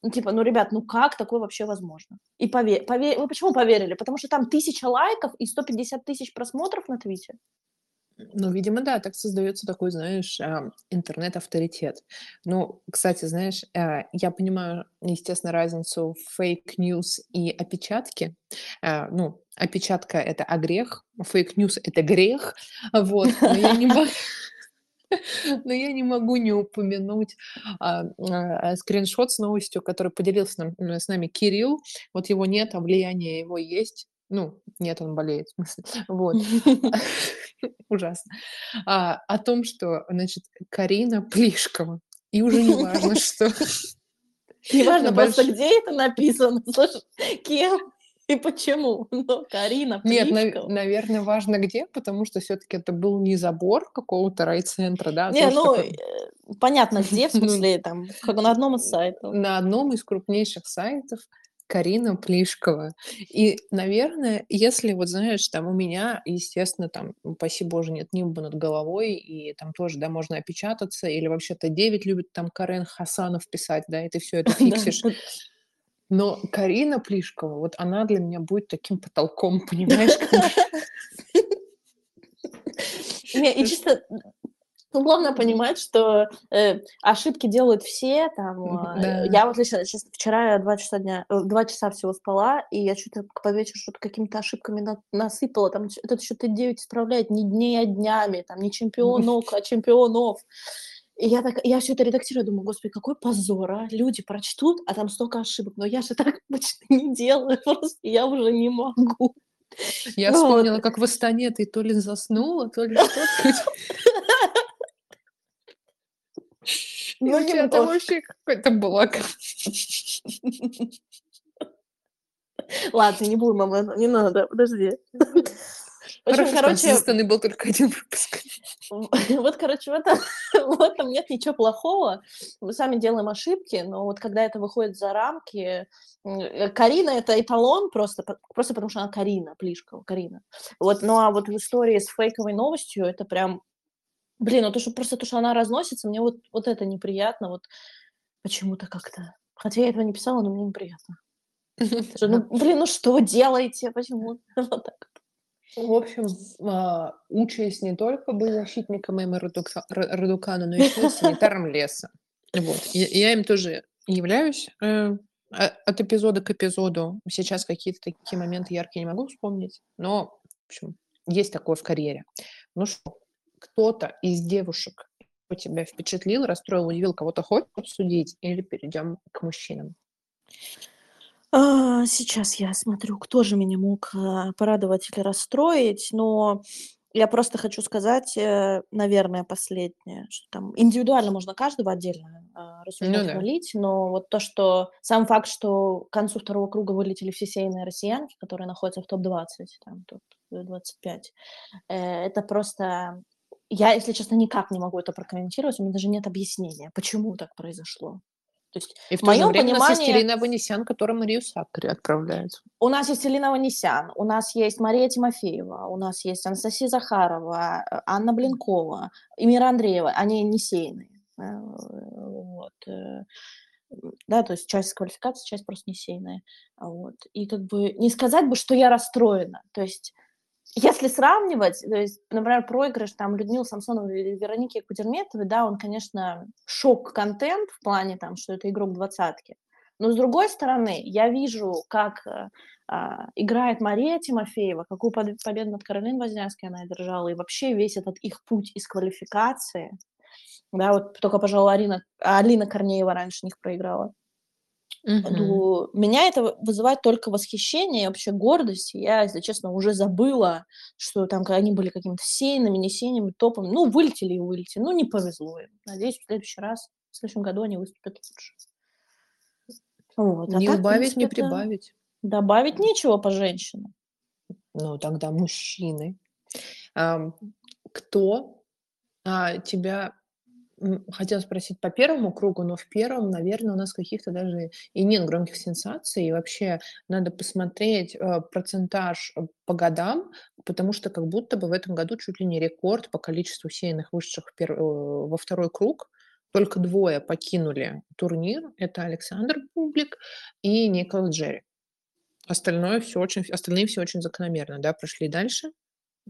ну, типа, ну, ребят, ну как такое вообще возможно? И поверь, поверь, вы почему поверили? Потому что там тысяча лайков и 150 тысяч просмотров на Твите. Ну, видимо, да, так создается такой, знаешь, интернет-авторитет. Ну, кстати, знаешь, а, я понимаю, естественно, разницу fake news и опечатки. А, ну, опечатка — это огрех, fake news — это грех, вот, но я не могу... Но я не могу не упомянуть а, а, скриншот с новостью, который поделился нам, с нами Кирилл. Вот его нет, а влияние его есть. Ну, нет, он болеет, в смысле. Вот. Ужасно. А, о том, что, значит, Карина Плишкова. И уже не важно, что... Не важно просто, где это написано, слушай, кем и почему. Но Карина Нет, нав- наверное, важно где, потому что все-таки это был не забор какого-то райцентра, да? А не, ну, такое... Э, понятно, где, в смысле, там, на одном из сайтов. На одном из крупнейших сайтов Карина Плишкова. И, наверное, если, вот знаешь, там у меня, естественно, там, упаси боже, нет нимба над головой, и там тоже, да, можно опечататься, или вообще-то 9 любит там Карен Хасанов писать, да, и ты все это фиксишь. Но Карина Плишкова, вот она для меня будет таким потолком, понимаешь? И чисто ну, главное понимать, что э, ошибки делают все. Там, а, да. Я вот лично сейчас вчера два часа дня, э, два часа всего спала, и я что-то под вечер что-то какими-то ошибками на, насыпала. Там этот что-то 9 исправляет не дней, а днями, там не чемпионок, а чемпионов. И я так, я все это редактирую, думаю, господи, какой позор, а? Люди прочтут, а там столько ошибок. Но я же так обычно не делаю, просто я уже не могу. Я вспомнила, как в Астане ты то ли заснула, то ли что-то. Ну, это вообще какой-то благ. Ладно, не будем, мама, не надо, подожди. Хорошо, короче, стороны был только один выпуск. Вот, короче, в этом, в этом нет ничего плохого. Мы сами делаем ошибки, но вот когда это выходит за рамки... Э, Карина — это эталон просто, просто потому что она Карина, Плишкова, Карина. Вот, ну а вот в истории с фейковой новостью это прям Блин, ну то, что просто то, что она разносится, мне вот, вот это неприятно, вот почему-то как-то. Хотя я этого не писала, но мне неприятно. Ну, блин, ну что делаете? Почему? Вот так. В общем, а, учаясь не только быть защитником Эммы Радукана, но еще и санитаром леса. Вот. Я им тоже являюсь э, а, от эпизода к эпизоду. Сейчас какие-то такие моменты яркие не могу вспомнить, но, в общем, есть такое в карьере. Ну что, кто-то из девушек тебя впечатлил, расстроил, удивил, кого-то хочешь обсудить, или перейдем к мужчинам? А, сейчас я смотрю, кто же меня мог а, порадовать или расстроить, но я просто хочу сказать, э, наверное, последнее, что там индивидуально можно каждого отдельно а, рассуждать, ну, да. но вот то, что сам факт, что к концу второго круга вылетели все сейные россиянки, которые находятся в топ-20, там, топ-25, э, это просто я, если честно, никак не могу это прокомментировать, у меня даже нет объяснения, почему так произошло. То есть, и в, в моем время понимании... у нас есть Ирина Аванесян, которая Марию Сакари отправляет. У нас есть Ирина Аванесян, у нас есть Мария Тимофеева, у нас есть Анастасия Захарова, э, Анна Блинкова, и Мира Андреева. Они не сейные. Э, вот. Э, да, то есть часть квалификации, часть просто не сейная. Вот. И как бы не сказать бы, что я расстроена. То есть если сравнивать, то есть, например, проигрыш там Людмилы Самсоновой или Вероники Кудерметовой, да, он, конечно, шок-контент в плане там, что это игрок двадцатки, Но с другой стороны, я вижу, как э, а, играет Мария Тимофеева, какую победу над Каролиной Вознянской она одержала, и вообще весь этот их путь из квалификации. Да, вот только, пожалуй, Арина, Алина Корнеева раньше них проиграла. Ну, меня это вызывает только восхищение и вообще гордость. Я, если честно, уже забыла, что там они были какими-то сейнами, не сейнами, топами. Ну, вылетели и вылетели. Ну, не повезло им. Надеюсь, в следующий раз, в следующем году они выступят лучше. Вот. А не так, убавить, не прибавить. Добавить нечего по женщинам. Ну, тогда мужчины. А, кто а, тебя хотела спросить по первому кругу, но в первом, наверное, у нас каких-то даже и нет громких сенсаций. И вообще надо посмотреть э, процентаж э, по годам, потому что как будто бы в этом году чуть ли не рекорд по количеству сеянных вышедших. Э, во второй круг. Только двое покинули турнир. Это Александр Публик и Николас Джерри. Остальное все очень, остальные все очень закономерно, да, прошли дальше.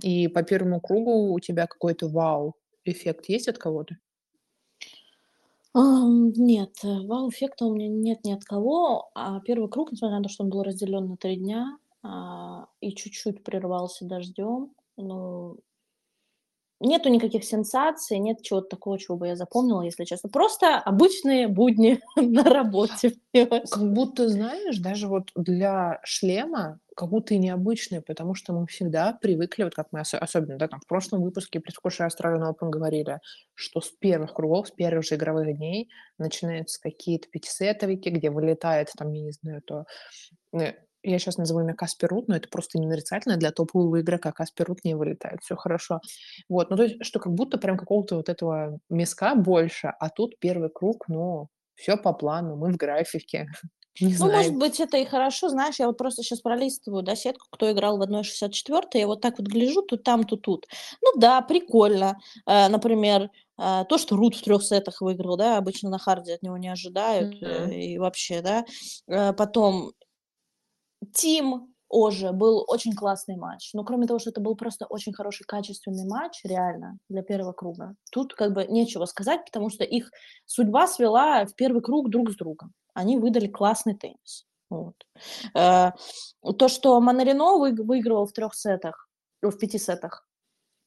И по первому кругу у тебя какой-то вау-эффект есть от кого-то? Нет, э, вау-эффекта у меня нет ни от кого. А первый круг, несмотря на то, что он был разделен на три дня, а, и чуть-чуть прервался дождем, ну Нету никаких сенсаций, нет чего-то такого, чего бы я запомнила, если честно. Просто обычные будни на работе. Как будто, знаешь, даже вот для шлема как будто и необычные, потому что мы всегда привыкли, вот как мы ос- особенно, да, там в прошлом выпуске предвкушая Australian Open говорили, что с первых кругов, с первых же игровых дней начинаются какие-то пятисетовики, где вылетает там, я не знаю, то э, я сейчас назову имя Каспер Рут, но это просто не нарицательно для топового игрока. Каспер Рут не вылетает, все хорошо. Вот, ну то есть, что как будто прям какого-то вот этого миска больше, а тут первый круг, ну, все по плану, мы в графике. Не ну, знаю. может быть, это и хорошо, знаешь, я вот просто сейчас пролистываю, да, сетку, кто играл в 1.64, я вот так вот гляжу, тут там, тут тут. Ну да, прикольно. Э, например, э, то, что Рут в трех сетах выиграл, да, обычно на харде от него не ожидают, mm-hmm. и вообще, да. Э, потом Тим Оже был очень классный матч. Но кроме того, что это был просто очень хороший, качественный матч, реально, для первого круга, тут как бы нечего сказать, потому что их судьба свела в первый круг друг с другом. Они выдали классный теннис. Вот. Э, то, что Монарино выигрывал в трех сетах, в пяти сетах,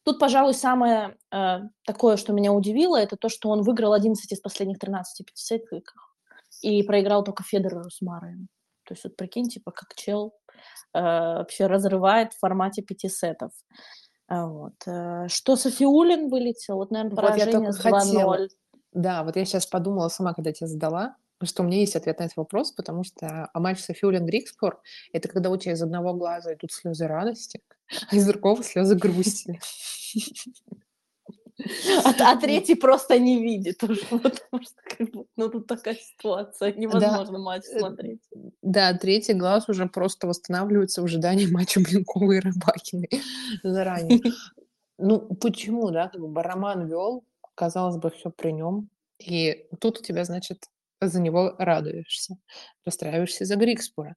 Тут, пожалуй, самое э, такое, что меня удивило, это то, что он выиграл 11 из последних 13 пятисеток и проиграл только Федереру с Мараем. То есть вот прикинь, типа, как чел э, вообще разрывает в формате пяти сетов. А вот. Э, что Софиулин вылетел? Вот, наверное, поражение вот с 2-0. Да, вот я сейчас подумала сама, когда тебя задала, что у меня есть ответ на этот вопрос, потому что а матч Софиулин Грикспор – это когда у тебя из одного глаза идут слезы радости, а из другого слезы грусти. А, а третий просто не видит уже, потому что как бы, ну тут такая ситуация, невозможно да. матч э, смотреть. Да, третий глаз уже просто восстанавливается в ожидании матча Блинкова и Рыбакиной заранее. Ну, почему, да, как бы Роман вел, казалось бы, все при нем, и тут у тебя, значит, за него радуешься, расстраиваешься за Грикспора.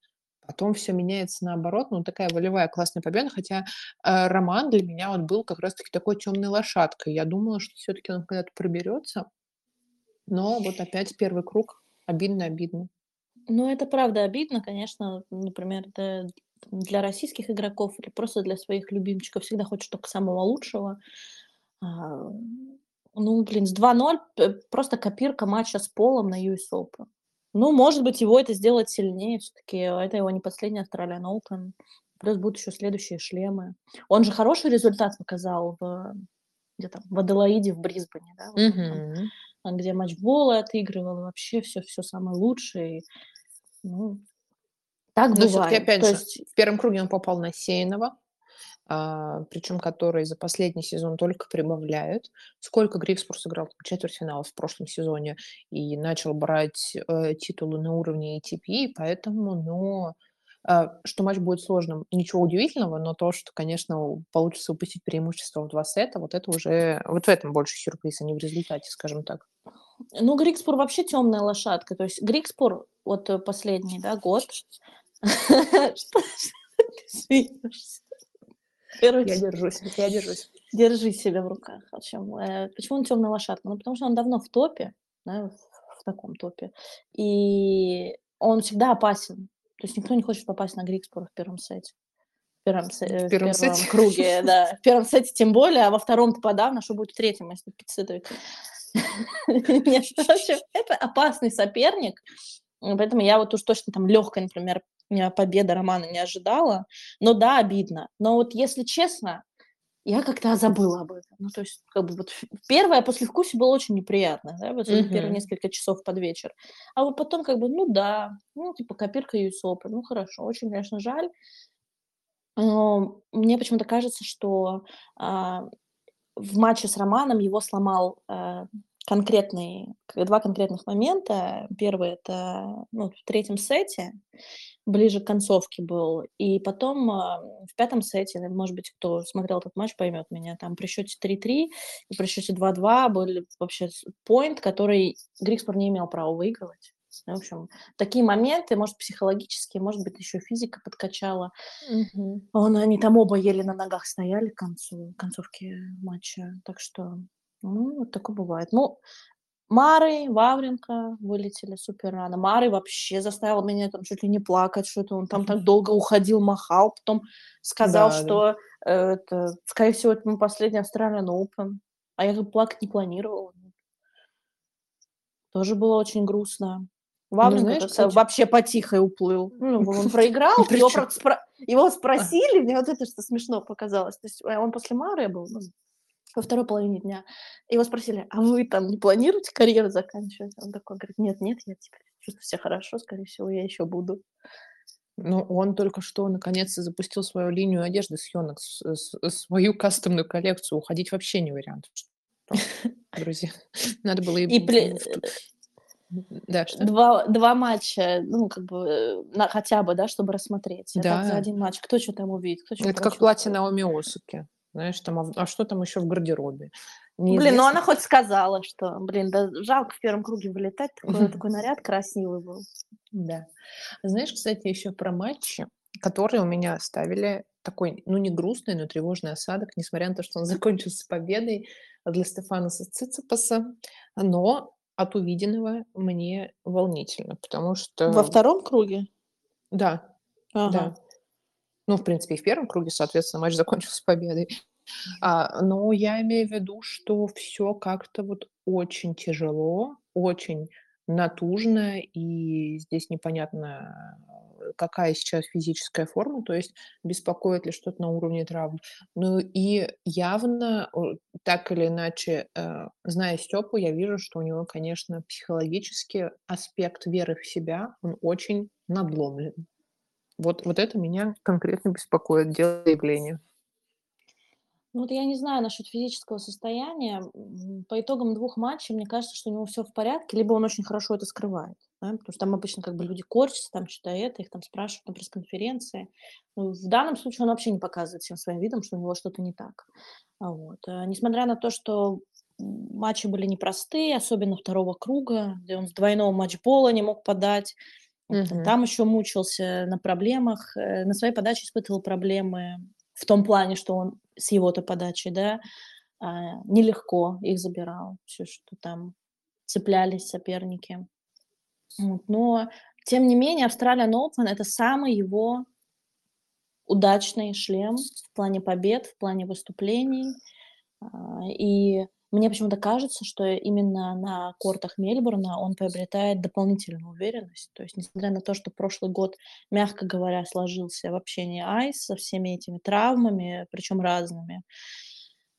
Потом все меняется наоборот, ну, такая волевая классная победа, хотя э, Роман для меня вот был как раз-таки такой темной лошадкой. Я думала, что все-таки он когда-то проберется, но вот опять первый круг, обидно-обидно. Ну, это правда обидно, конечно, например, это для российских игроков или просто для своих любимчиков всегда хочешь только самого лучшего. А, ну, блин, с 2-0 просто копирка матча с Полом на US Open. Ну, может быть, его это сделать сильнее. Все-таки это его не последний Australian Open. Плюс будут еще следующие шлемы. Он же хороший результат показал в где там, в Аделаиде, в Брисбене, да, вот mm-hmm. там, где матчболы отыгрывал, вообще все, все самое лучшее. Ну, так Но бывает. все-таки, опять То же, есть... в первом круге он попал на Сейнова, а, причем которые за последний сезон только прибавляют. Сколько Грифспор сыграл в четвертьфинал в прошлом сезоне и начал брать э, титулы на уровне ATP, поэтому, ну, э, что матч будет сложным, ничего удивительного, но то, что, конечно, получится упустить преимущество в два сета, вот это уже, вот в этом больше сюрприз, а не в результате, скажем так. Ну, Грикспор вообще темная лошадка, то есть Грикспор, вот э, последний, да, год, что ты смеешься? Короче, я держусь, я держусь. Держи себя в руках. Общем, э, почему он темная лошадка? Ну, потому что он давно в топе, да, в, в таком топе. И он всегда опасен. То есть никто не хочет попасть на Грикспор в первом сете. В первом, в первом, в первом сете? круге, да. В первом сете тем более, а во втором-то подавно, что будет в третьем, если пиццетовик. Нет, это опасный соперник, поэтому я вот уж точно там легкой, например, победа Романа не ожидала, но да, обидно. Но вот если честно, я как-то забыла об этом. Ну, то есть, как бы вот первое послевкусие было очень неприятно, да, вот mm-hmm. первые несколько часов под вечер. А вот потом как бы, ну да, ну, типа копирка Open, ну хорошо, очень, конечно, жаль. Но мне почему-то кажется, что а, в матче с Романом его сломал а, конкретный, два конкретных момента. Первый – это ну, в третьем сете, ближе к концовке был. И потом а, в пятом сете, может быть, кто смотрел этот матч, поймет меня, там при счете 3-3 и при счете 2-2 был вообще поинт, который Грикспор не имел права выигрывать. В общем, такие моменты, может, психологические, может быть, еще физика подкачала. Угу. Он, они там оба еле на ногах стояли к концу, концовке матча. Так что, ну, вот такое бывает. Ну, Мары, Вавренко вылетели супер рано. Мары вообще заставил меня там чуть ли не плакать, что-то он там так долго уходил, махал, потом сказал, да, что да. это, скорее всего, это последний Australian Open. А я плакать не планировала. Тоже было очень грустно. Вавренко ну, знаешь, кстати... вообще потихо уплыл. Ну, он проиграл, его, спро... его спросили, мне вот это что смешно показалось. То есть э, он после Мары был, ну, во второй половине дня. Его спросили, а вы там не планируете карьеру заканчивать? Он такой говорит, нет, нет, я теперь чувствую себя хорошо, скорее всего, я еще буду. Ну, он только что наконец-то запустил свою линию одежды съемок, свою кастомную коллекцию. Уходить вообще не вариант. Друзья, надо было и... и да, что? Два, два матча, ну, как бы, э, на, хотя бы, да, чтобы рассмотреть. А да. за один матч кто что там увидит, кто что Это как платье Наоми Осуки. Знаешь, там, а, а что там еще в гардеробе? Неизвестно. Блин, ну она хоть сказала, что, блин, да жалко в первом круге вылетать, такой, такой наряд красивый был. Да. Знаешь, кстати, еще про матчи, которые у меня оставили такой, ну, не грустный, но тревожный осадок, несмотря на то, что он закончился победой для Стефанаса Циципаса, но от увиденного мне волнительно, потому что... Во втором круге? Да, ага. да. Ну, в принципе, и в первом круге, соответственно, матч закончился победой. А, но я имею в виду, что все как-то вот очень тяжело, очень натужно, и здесь непонятно, какая сейчас физическая форма, то есть беспокоит ли что-то на уровне травм. Ну и явно, так или иначе, э, зная Степу, я вижу, что у него, конечно, психологический аспект веры в себя, он очень надломлен. Вот, вот это меня конкретно беспокоит, дело заявления. Ну, вот я не знаю насчет физического состояния. По итогам двух матчей, мне кажется, что у него все в порядке, либо он очень хорошо это скрывает. Да? Потому что там обычно как бы люди корчатся, там что-то это, их там спрашивают на пресс-конференции. Ну, в данном случае он вообще не показывает всем своим видом, что у него что-то не так. А вот. А, несмотря на то, что матчи были непростые, особенно второго круга, где он с двойного матчбола не мог подать, Угу. Там еще мучился на проблемах, э, на своей подаче испытывал проблемы в том плане, что он с его-то подачей, да, а, нелегко их забирал, все, что там цеплялись соперники. Но, тем не менее, Australian Open – это самый его удачный шлем в плане побед, в плане выступлений. А, и мне почему-то кажется, что именно на кортах Мельбурна он приобретает дополнительную уверенность. То есть, несмотря на то, что прошлый год, мягко говоря, сложился вообще не айс со всеми этими травмами, причем разными,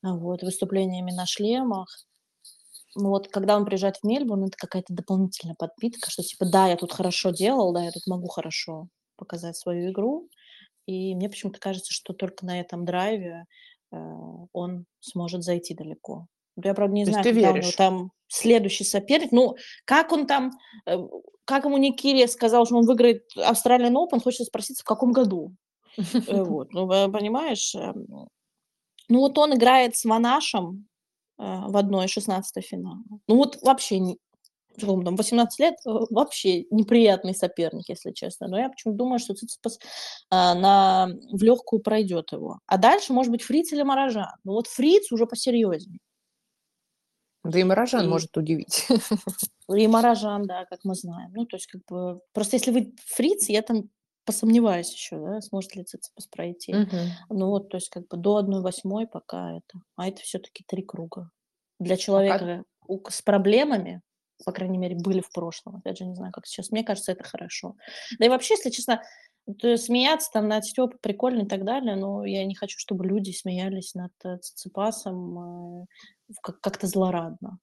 вот, выступлениями на шлемах, ну вот когда он приезжает в Мельбурн, это какая-то дополнительная подпитка, что типа да, я тут хорошо делал, да, я тут могу хорошо показать свою игру. И мне почему-то кажется, что только на этом драйве э, он сможет зайти далеко. Я, правда, не То знаю, когда у него там следующий соперник. Ну, как он там, э, как ему Никири сказал, что он выиграет Australian Open, хочется спросить, в каком году. Э, вот, ну, понимаешь? Эм, ну, вот он играет с Ванашем э, в одной 16 финала. Ну, вот вообще не, там, 18 лет вообще неприятный соперник, если честно. Но я почему-то думаю, что Циципас а, на, в легкую пройдет его. А дальше, может быть, Фриц или Морожан. Ну вот Фриц уже посерьезнее. Да и Морожан и... может удивить. И Марожан, да, как мы знаем. Ну, то есть, как бы, просто если вы фриц, я там посомневаюсь еще, да, сможет ли Циципас пройти. Мгм. Ну вот, то есть, как бы до 1/8 пока это. А это все-таки три круга. Для человека у- с проблемами, по крайней мере, были в прошлом. Опять же, не знаю, как сейчас. Мне кажется, это хорошо. Да и вообще, если честно, то смеяться там над Степой прикольно и так далее, но я не хочу, чтобы люди смеялись над э, Циципасом э, как-то злорадно.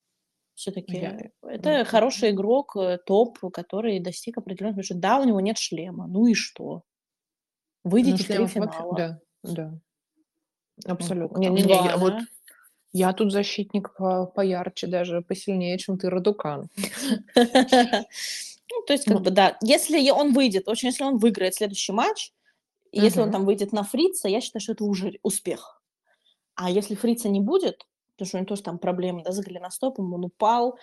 Все-таки я... это м, хороший игрок, э, топ, который достиг определенного... Что да, у него нет шлема. Ну и что? Ну, Выйдите в три финала. Да, да. Ну, Абсолютно. там Не-не-не, я два, вот я тут защитник по- поярче, даже посильнее, чем ты, Радукан. Ну, то есть, как Ну, бы, да, если он выйдет, очень если он выиграет следующий матч, и если он там выйдет на фрица, я считаю, что это уже успех. А если фрица не будет, потому что у него тоже там проблемы, да, с голеностопом, он упал,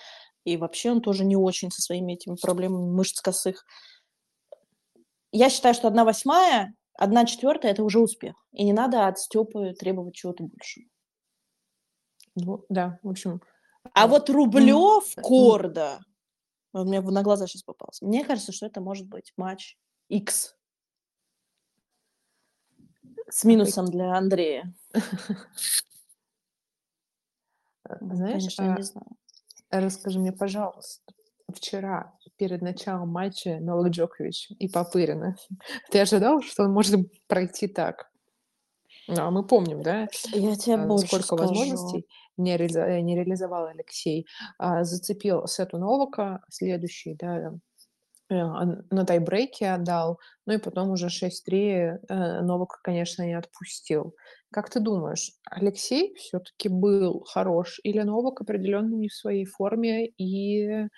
и вообще он тоже не очень со своими этими проблемами мышц косых. Я считаю, что одна восьмая, одна четвертая – это уже успех. И не надо от Степы требовать чего-то большего. Ну, да, в общем, А а, вот м, Рублев, м, Корда, он мне на глаза сейчас попался. Мне кажется, что это может быть матч X с минусом для Андрея. Знаешь, конечно, а, расскажи мне, пожалуйста, вчера перед началом матча Новак Джокович и Попырина, ты ожидал, что он может пройти так? Ну, а мы помним, да, Я тебе а, больше сколько скажу. возможностей не, реализа- э, не реализовал Алексей. А, Зацепил Сету Новака, следующий, да, э, на тайбрейке отдал, ну и потом уже 6-3 э, Новак, конечно, не отпустил. Как ты думаешь, Алексей все-таки был хорош или Новак определенно не в своей форме и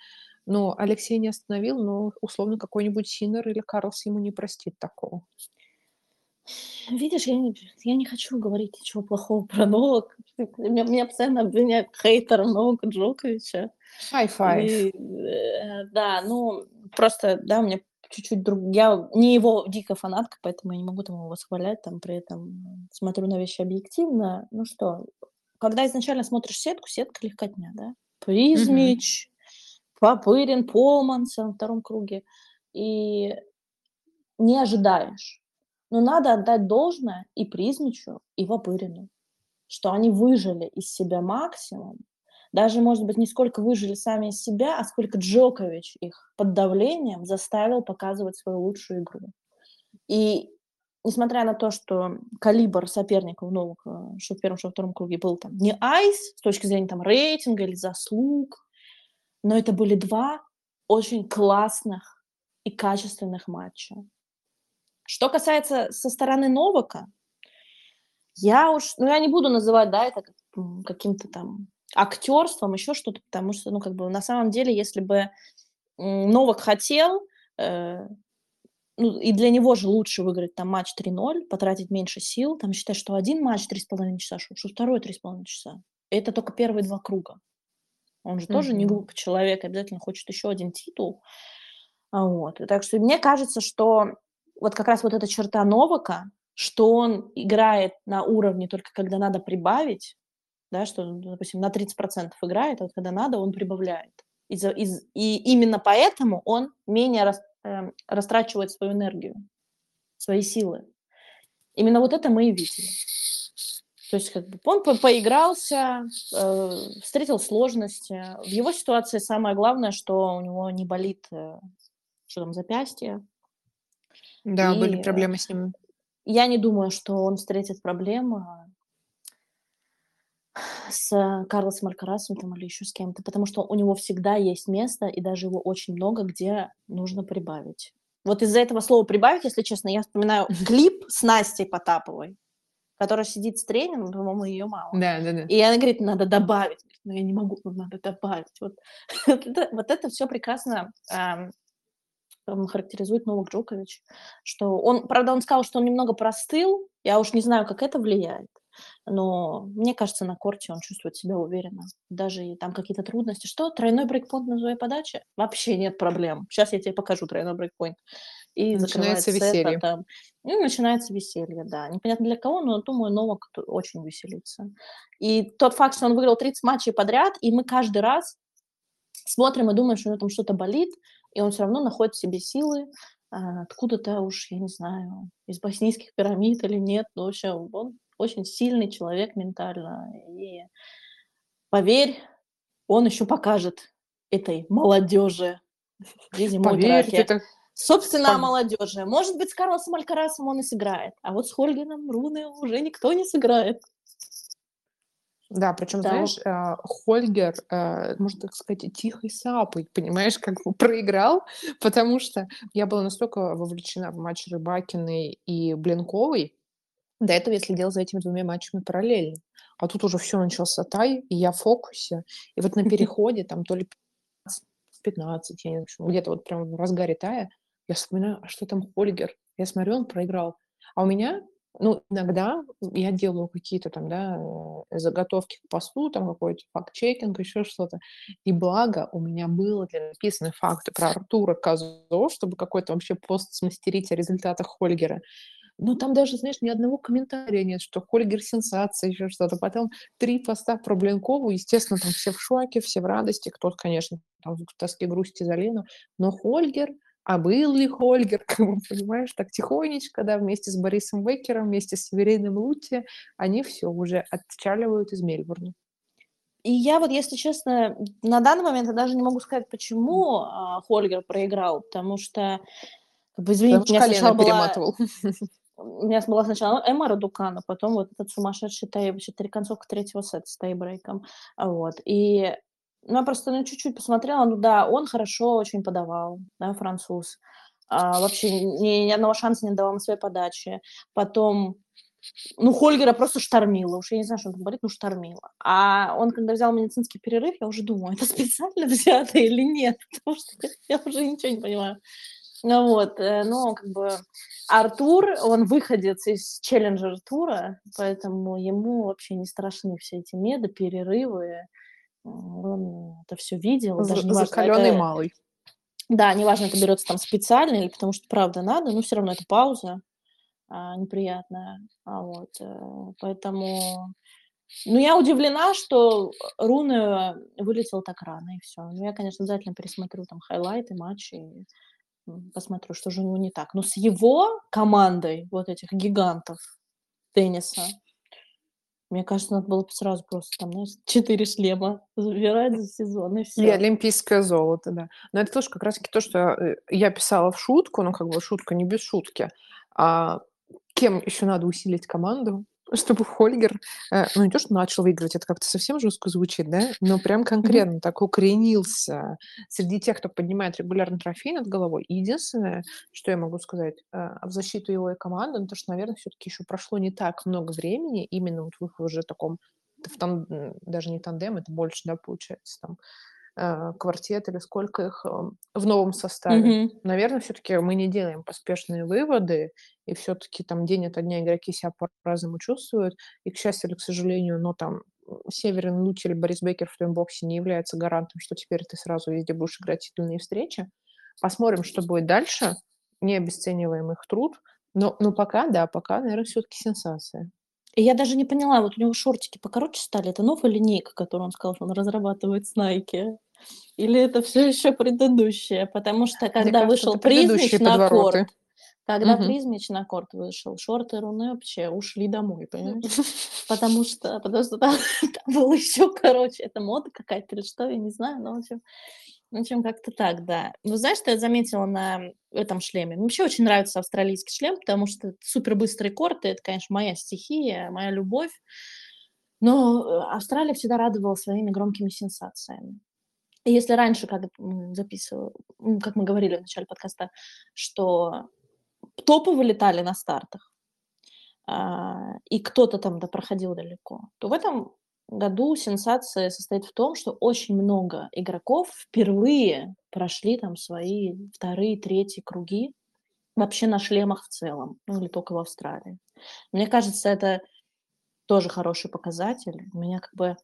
ну, Алексей не остановил, но условно какой-нибудь Синер или Карлс ему не простит такого. Видишь, я не, я не хочу говорить ничего плохого про Новака. Меня, меня постоянно обвиняют хейтером Новака Джоковича. High five. И, э, да, ну, просто, да, у меня чуть-чуть друг... Я не его дикая фанатка, поэтому я не могу там его восхвалять, там, при этом смотрю на вещи объективно. Ну что, когда изначально смотришь сетку, сетка легкотня, да? Призмич, Попырин, Полманс на втором круге. И не ожидаешь. Но надо отдать должное и Призмичу, и Вапырину, что они выжили из себя максимум. Даже, может быть, не сколько выжили сами из себя, а сколько Джокович их под давлением заставил показывать свою лучшую игру. И несмотря на то, что калибр соперников новых, э, что в первом, что во втором круге был там не айс с точки зрения там рейтинга или заслуг, но это были два очень классных и качественных матча. Что касается со стороны Новака, я уж, ну, я не буду называть, да, это каким-то там актерством, еще что-то, потому что, ну, как бы, на самом деле, если бы Новак хотел, э, ну, и для него же лучше выиграть там матч 3-0, потратить меньше сил, там считай, что один матч 3,5 часа шел, что второй 3,5 часа. Это только первые два круга. Он же тоже не глупый человек, обязательно хочет еще один титул. Вот. И Так что мне кажется, что вот как раз вот эта черта Новака, что он играет на уровне только когда надо прибавить, да, что, ну, допустим, на 30% играет, а вот когда надо, он прибавляет. И, за- из- и именно поэтому он менее рас- эм, растрачивает свою энергию, свои силы. Именно вот это мы и видели. То есть как бы он по- поигрался, э, встретил сложности. В его ситуации самое главное, что у него не болит э, что там, запястье. Да, были И э, проблемы с ним. я не думаю, что он встретит проблемы с Карлосом Алькарасом там, или еще с кем-то, потому что у него всегда есть место, и даже его очень много, где нужно прибавить. Вот из-за этого слова «прибавить», если честно, я вспоминаю клип с Настей Потаповой, которая сидит с тренером, по-моему, ее мало. Да, да, да. И она говорит, надо добавить. Говорит, Ну, я не могу, ну, надо добавить. Вот, вот это, все прекрасно ам, м, характеризует Новак Джокович. Что он, правда, он сказал, что он немного простыл. Я уж не знаю, как это влияет. Но мне кажется, на корте он чувствует себя уверенно. Даже и там какие-то трудности. Что, тройной брейкпоинт на своей подаче? Вообще нет проблем. Сейчас я тебе покажу тройной брейкпоинт. И Начинается а веселье. там. И начинается веселье, да. Непонятно для кого, но думаю, Новак очень веселится. И тот факт, что он выиграл 30 матчей подряд, и мы каждый раз смотрим и думаем, что у него там что-то болит, и он все равно находит в себе силы, а, откуда-то уж, я не знаю, из боснийских пирамид или нет, но вообще он очень сильный человек ментально. И поверь, он еще покажет этой молодежи, зимой драки. это Собственно, о Пон- молодежи. Может быть, с Карлосом Алькарасом он и сыграет, а вот с Хольгином Руны уже никто не сыграет. Да, причем, Да. знаешь, э, Хольгер, э, можно так сказать, тихой сапой, понимаешь, как бы проиграл, потому что я была настолько вовлечена в матч Рыбакиной и Блинковой. До этого я следила за этими двумя матчами параллельно. А тут уже все начался тай, и я в фокусе. И вот на переходе, там то ли 15, я не знаю, где-то вот прям в разгаре тая, я вспоминаю, а что там Хольгер? Я смотрю, он проиграл. А у меня, ну, иногда я делаю какие-то там, да, э, заготовки к посту, там какой-то факт-чекинг, еще что-то. И благо у меня было для написаны факты про Артура Козо, чтобы какой-то вообще пост смастерить о результатах Хольгера. Ну, там даже, знаешь, ни одного комментария нет, что Хольгер сенсация, еще что-то. Потом три поста про Блинкову, естественно, там все в шоке, все в радости. Кто-то, конечно, там в тоске, грусти за Лену. Но Хольгер, а был ли Хольгер, как бы, понимаешь, так тихонечко, да, вместе с Борисом Беккером, вместе с Севериным Лути, они все уже отчаливают из Мельбурна. И я вот, если честно, на данный момент я даже не могу сказать, почему а, Хольгер проиграл, потому что, как бы, извините, Потому меня сначала была, перематывал. у меня была сначала Эмма Радукана, потом вот этот сумасшедший тай, вообще три концовка третьего сета с тайбрейком, вот, и ну, я просто ну, чуть-чуть посмотрела, ну да, он хорошо очень подавал, да, француз, а, вообще ни, ни одного шанса не давал на своей подаче, потом ну, Хольгера просто штормило. Уж я не знаю, что он там болит, ну, штормило. А он, когда взял медицинский перерыв, я уже думаю, это специально взято или нет? Потому что я уже ничего не понимаю. Ну вот, ну, как бы Артур, он выходец из челленджер-тура, поэтому ему вообще не страшны все эти меды, перерывы. Он это все видел. Даже не важно, Закаленный это- малый. да, неважно, это берется там специально или потому что правда надо, но все равно это пауза а, неприятная. А вот, э, поэтому... Ну, я удивлена, что Руны вылетел так рано, и все. Ну, я, конечно, обязательно пересмотрю там хайлайты, матчи, и посмотрю, что же у него не так. Но с его командой вот этих гигантов тенниса, мне кажется, надо было бы сразу просто там, знаешь, четыре шлема забирать за сезон, и И все. олимпийское золото, да. Но это тоже как раз-таки то, что э, я писала в шутку, ну, как бы шутка не без шутки. А кем еще надо усилить команду, чтобы Хольгер, э, ну, не то, что начал выигрывать, это как-то совсем жестко звучит, да, но прям конкретно так укоренился среди тех, кто поднимает регулярно трофей над головой. И единственное, что я могу сказать э, в защиту его и команды, ну, то, что, наверное, все-таки еще прошло не так много времени, именно вот в их уже таком, в тан- м, даже не тандем, это больше, да, получается, там, квартет или сколько их э, в новом составе. Мгм. Наверное, все-таки мы не делаем поспешные выводы, и все-таки там день ото дня игроки себя по-разному чувствуют. И, к счастью или к сожалению, но там Северин Луч или Борис Беккер в твоем боксе не является гарантом, что теперь ты сразу везде будешь играть титульные встречи. Посмотрим, что будет дальше. Не обесцениваем их труд. Но, но пока, да, пока, наверное, все-таки сенсация. И я даже не поняла, вот у него шортики покороче стали. Это новая линейка, которую он сказал, что он разрабатывает с Nike? Или это все еще предыдущее? Потому что Мне когда кажется, вышел Призмич на корт, когда Мгм. Призмич на корт вышел, шорты Руны вообще ушли домой, понимаешь? Потому что, потому что там, там было еще короче. Это мода какая-то или что, я не знаю, но в общем, в общем, как-то так, да. Ну, знаешь, что я заметила на этом шлеме? Мне вообще очень нравится австралийский шлем, потому что супер быстрые корты, это, конечно, моя стихия, моя любовь. Но э, Австралия всегда радовала своими громкими сенсациями. И если раньше, как записывал, как мы говорили в начале подкаста, что топы вылетали на стартах, а, и кто-то там да, проходил далеко, то в этом году сенсация состоит в том, что очень много игроков впервые прошли там свои вторые, третьи круги вообще на шлемах в целом, ну или только в Австралии. Мне кажется, это тоже хороший показатель. Меня как бы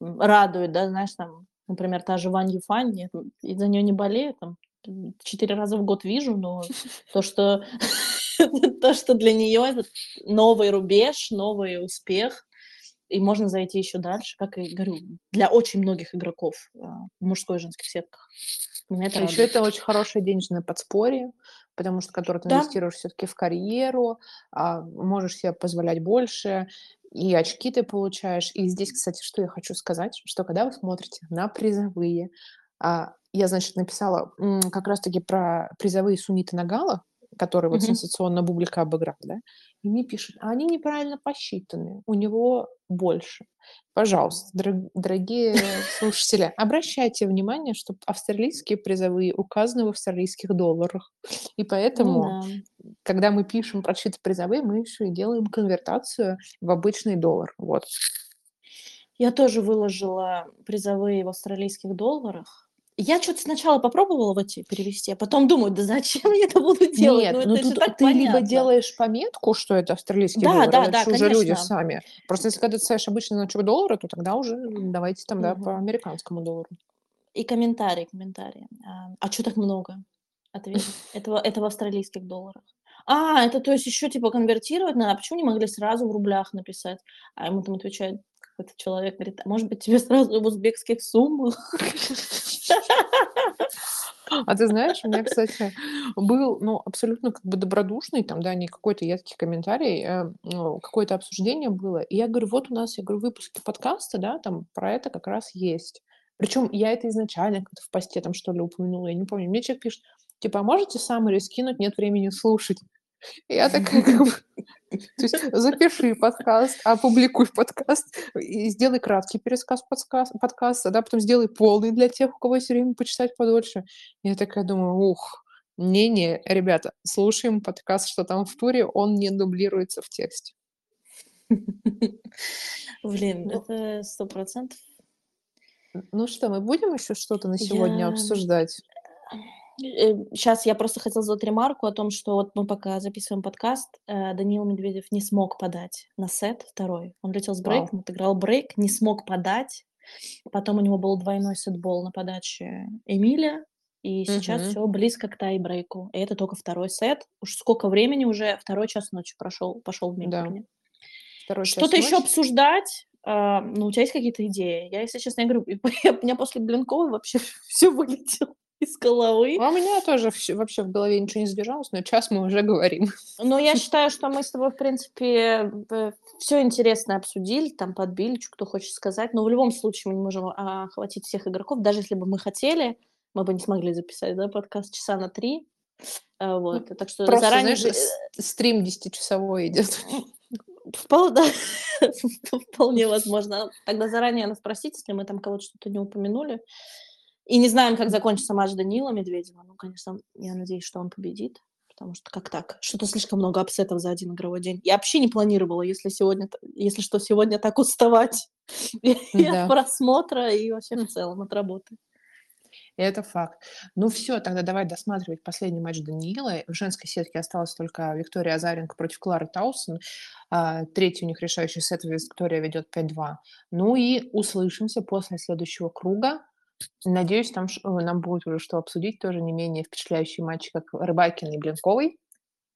радует, да, знаешь, там, например, та же Вань Юфань, я из-за нее не болею, там, четыре раза в год вижу, но то, что то, что для нее это новый рубеж, новый успех, и можно зайти еще дальше, как и говорю, для очень многих игроков а, в мужской и женских сетках. Меня это а еще это очень хорошее денежное подспорье, потому что которое ты да. инвестируешь все-таки в карьеру, а, можешь себе позволять больше, и очки ты получаешь. И здесь, кстати, что я хочу сказать, что когда вы смотрите на призовые, а, я, значит, написала как раз-таки про призовые Сумита Нагала, который вот Мгм. сенсационно Бублика обыграл, да, и мне пишут: "А они неправильно посчитаны, у него больше". Пожалуйста, дорог дорогие слушатели, обращайте внимание, что австралийские призовые указаны в австралийских долларах. И Ну поэтому, да. когда мы пишем про чьи-то призовые, мы еще и делаем конвертацию в обычный доллар. Вот. Я тоже выложила призовые в австралийских долларах. Я что-то сначала попробовала в эти перевести, а потом думаю, да зачем я это буду делать? Нет, ну, ну тут ты понятно. либо делаешь пометку, что это австралийский да, доллар, да, да, уже конечно. люди сами. Просто если когда ты ставишь обычно на доллара, то тогда уже давайте там, да, по американскому доллару. И комментарии, комментарии. А, а что так много? Ответ. Этого, это в австралийских долларах. А, это то есть еще типа конвертировать надо. А почему не могли сразу в рублях написать? А ему там отвечает какой-то человек, говорит, а может быть тебе сразу в узбекских суммах? А ты знаешь, у меня, кстати, был, ну, абсолютно как бы добродушный, там, да, не какой-то едкий комментарий, э, ну, какое-то обсуждение было. И я говорю, вот у нас, я говорю, выпуски подкаста, да, там про это как раз есть. Причем я это изначально как-то в посте там что ли упомянула, я не помню. Мне человек пишет, типа, а можете саммари скинуть, нет времени слушать. Я такая, как бы, то есть запиши подкаст, опубликуй подкаст и сделай краткий пересказ подкаст, подкаста, да, потом сделай полный для тех, у кого есть время почитать подольше. Я такая думаю, ух, не-не, ребята, слушаем подкаст, что там в туре, он не дублируется в тексте. Блин, ну это сто процентов. Ну что, мы будем еще что-то на сегодня обсуждать? Сейчас э, я просто хотела сделать ремарку о том, что вот мы пока записываем подкаст, э, Даниил Медведев не смог подать на сет второй. Он летел с брейком, отыграл брейк, не смог подать. Потом у него был двойной сетбол на подаче Эмиля, и сейчас Мгм. все близко к тай-брейку. И это только второй сет. Уж сколько времени уже, второй час ночи прошел, пошел в Да. Мельбурне. Час Что-то еще обсуждать? А, ну, у тебя есть какие-то идеи? Я, если честно, я говорю, у меня после Блинкова вообще все вылетело из головы. А у меня тоже всё, вообще в голове ничего не сбежалось, но час мы уже говорим. Но я считаю, что мы с тобой, в принципе, все интересное обсудили, там подбили, что кто хочет сказать. Но в любом случае мы не можем охватить всех игроков. Даже если бы мы хотели, мы бы не смогли записать да, подкаст часа на три. А, вот. Ну, так что Просто, заранее... знаешь, стрим 10-часовой идет. Вполне, да. Вполне возможно. Тогда заранее нас спросить, если мы там кого-то что-то не упомянули. И не знаем, как закончится матч Данила Медведева. Ну, конечно, я надеюсь, что он победит. Потому что как так? Что-то слишком много upset ов за один игровой день. Я вообще не планировала, если сегодня, если что, сегодня так уставать да. от просмотра и вообще в целом от работы. Это факт. Ну все, тогда давай досматривать последний матч Даниила. В женской сетке осталась только Виктория Азаренко против Клары Таусон. А, третий у них решающий сет Виктория ведет 5-2. Ну и услышимся после следующего круга. Надеюсь, там э, нам будет уже что обсудить, тоже не менее впечатляющие матчи, как Рыбакин и Блинковый.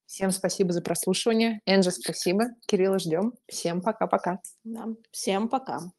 Всем спасибо за прослушивание. Энджи, спасибо. Кирилла ждем. Всем пока-пока. Да. Всем пока.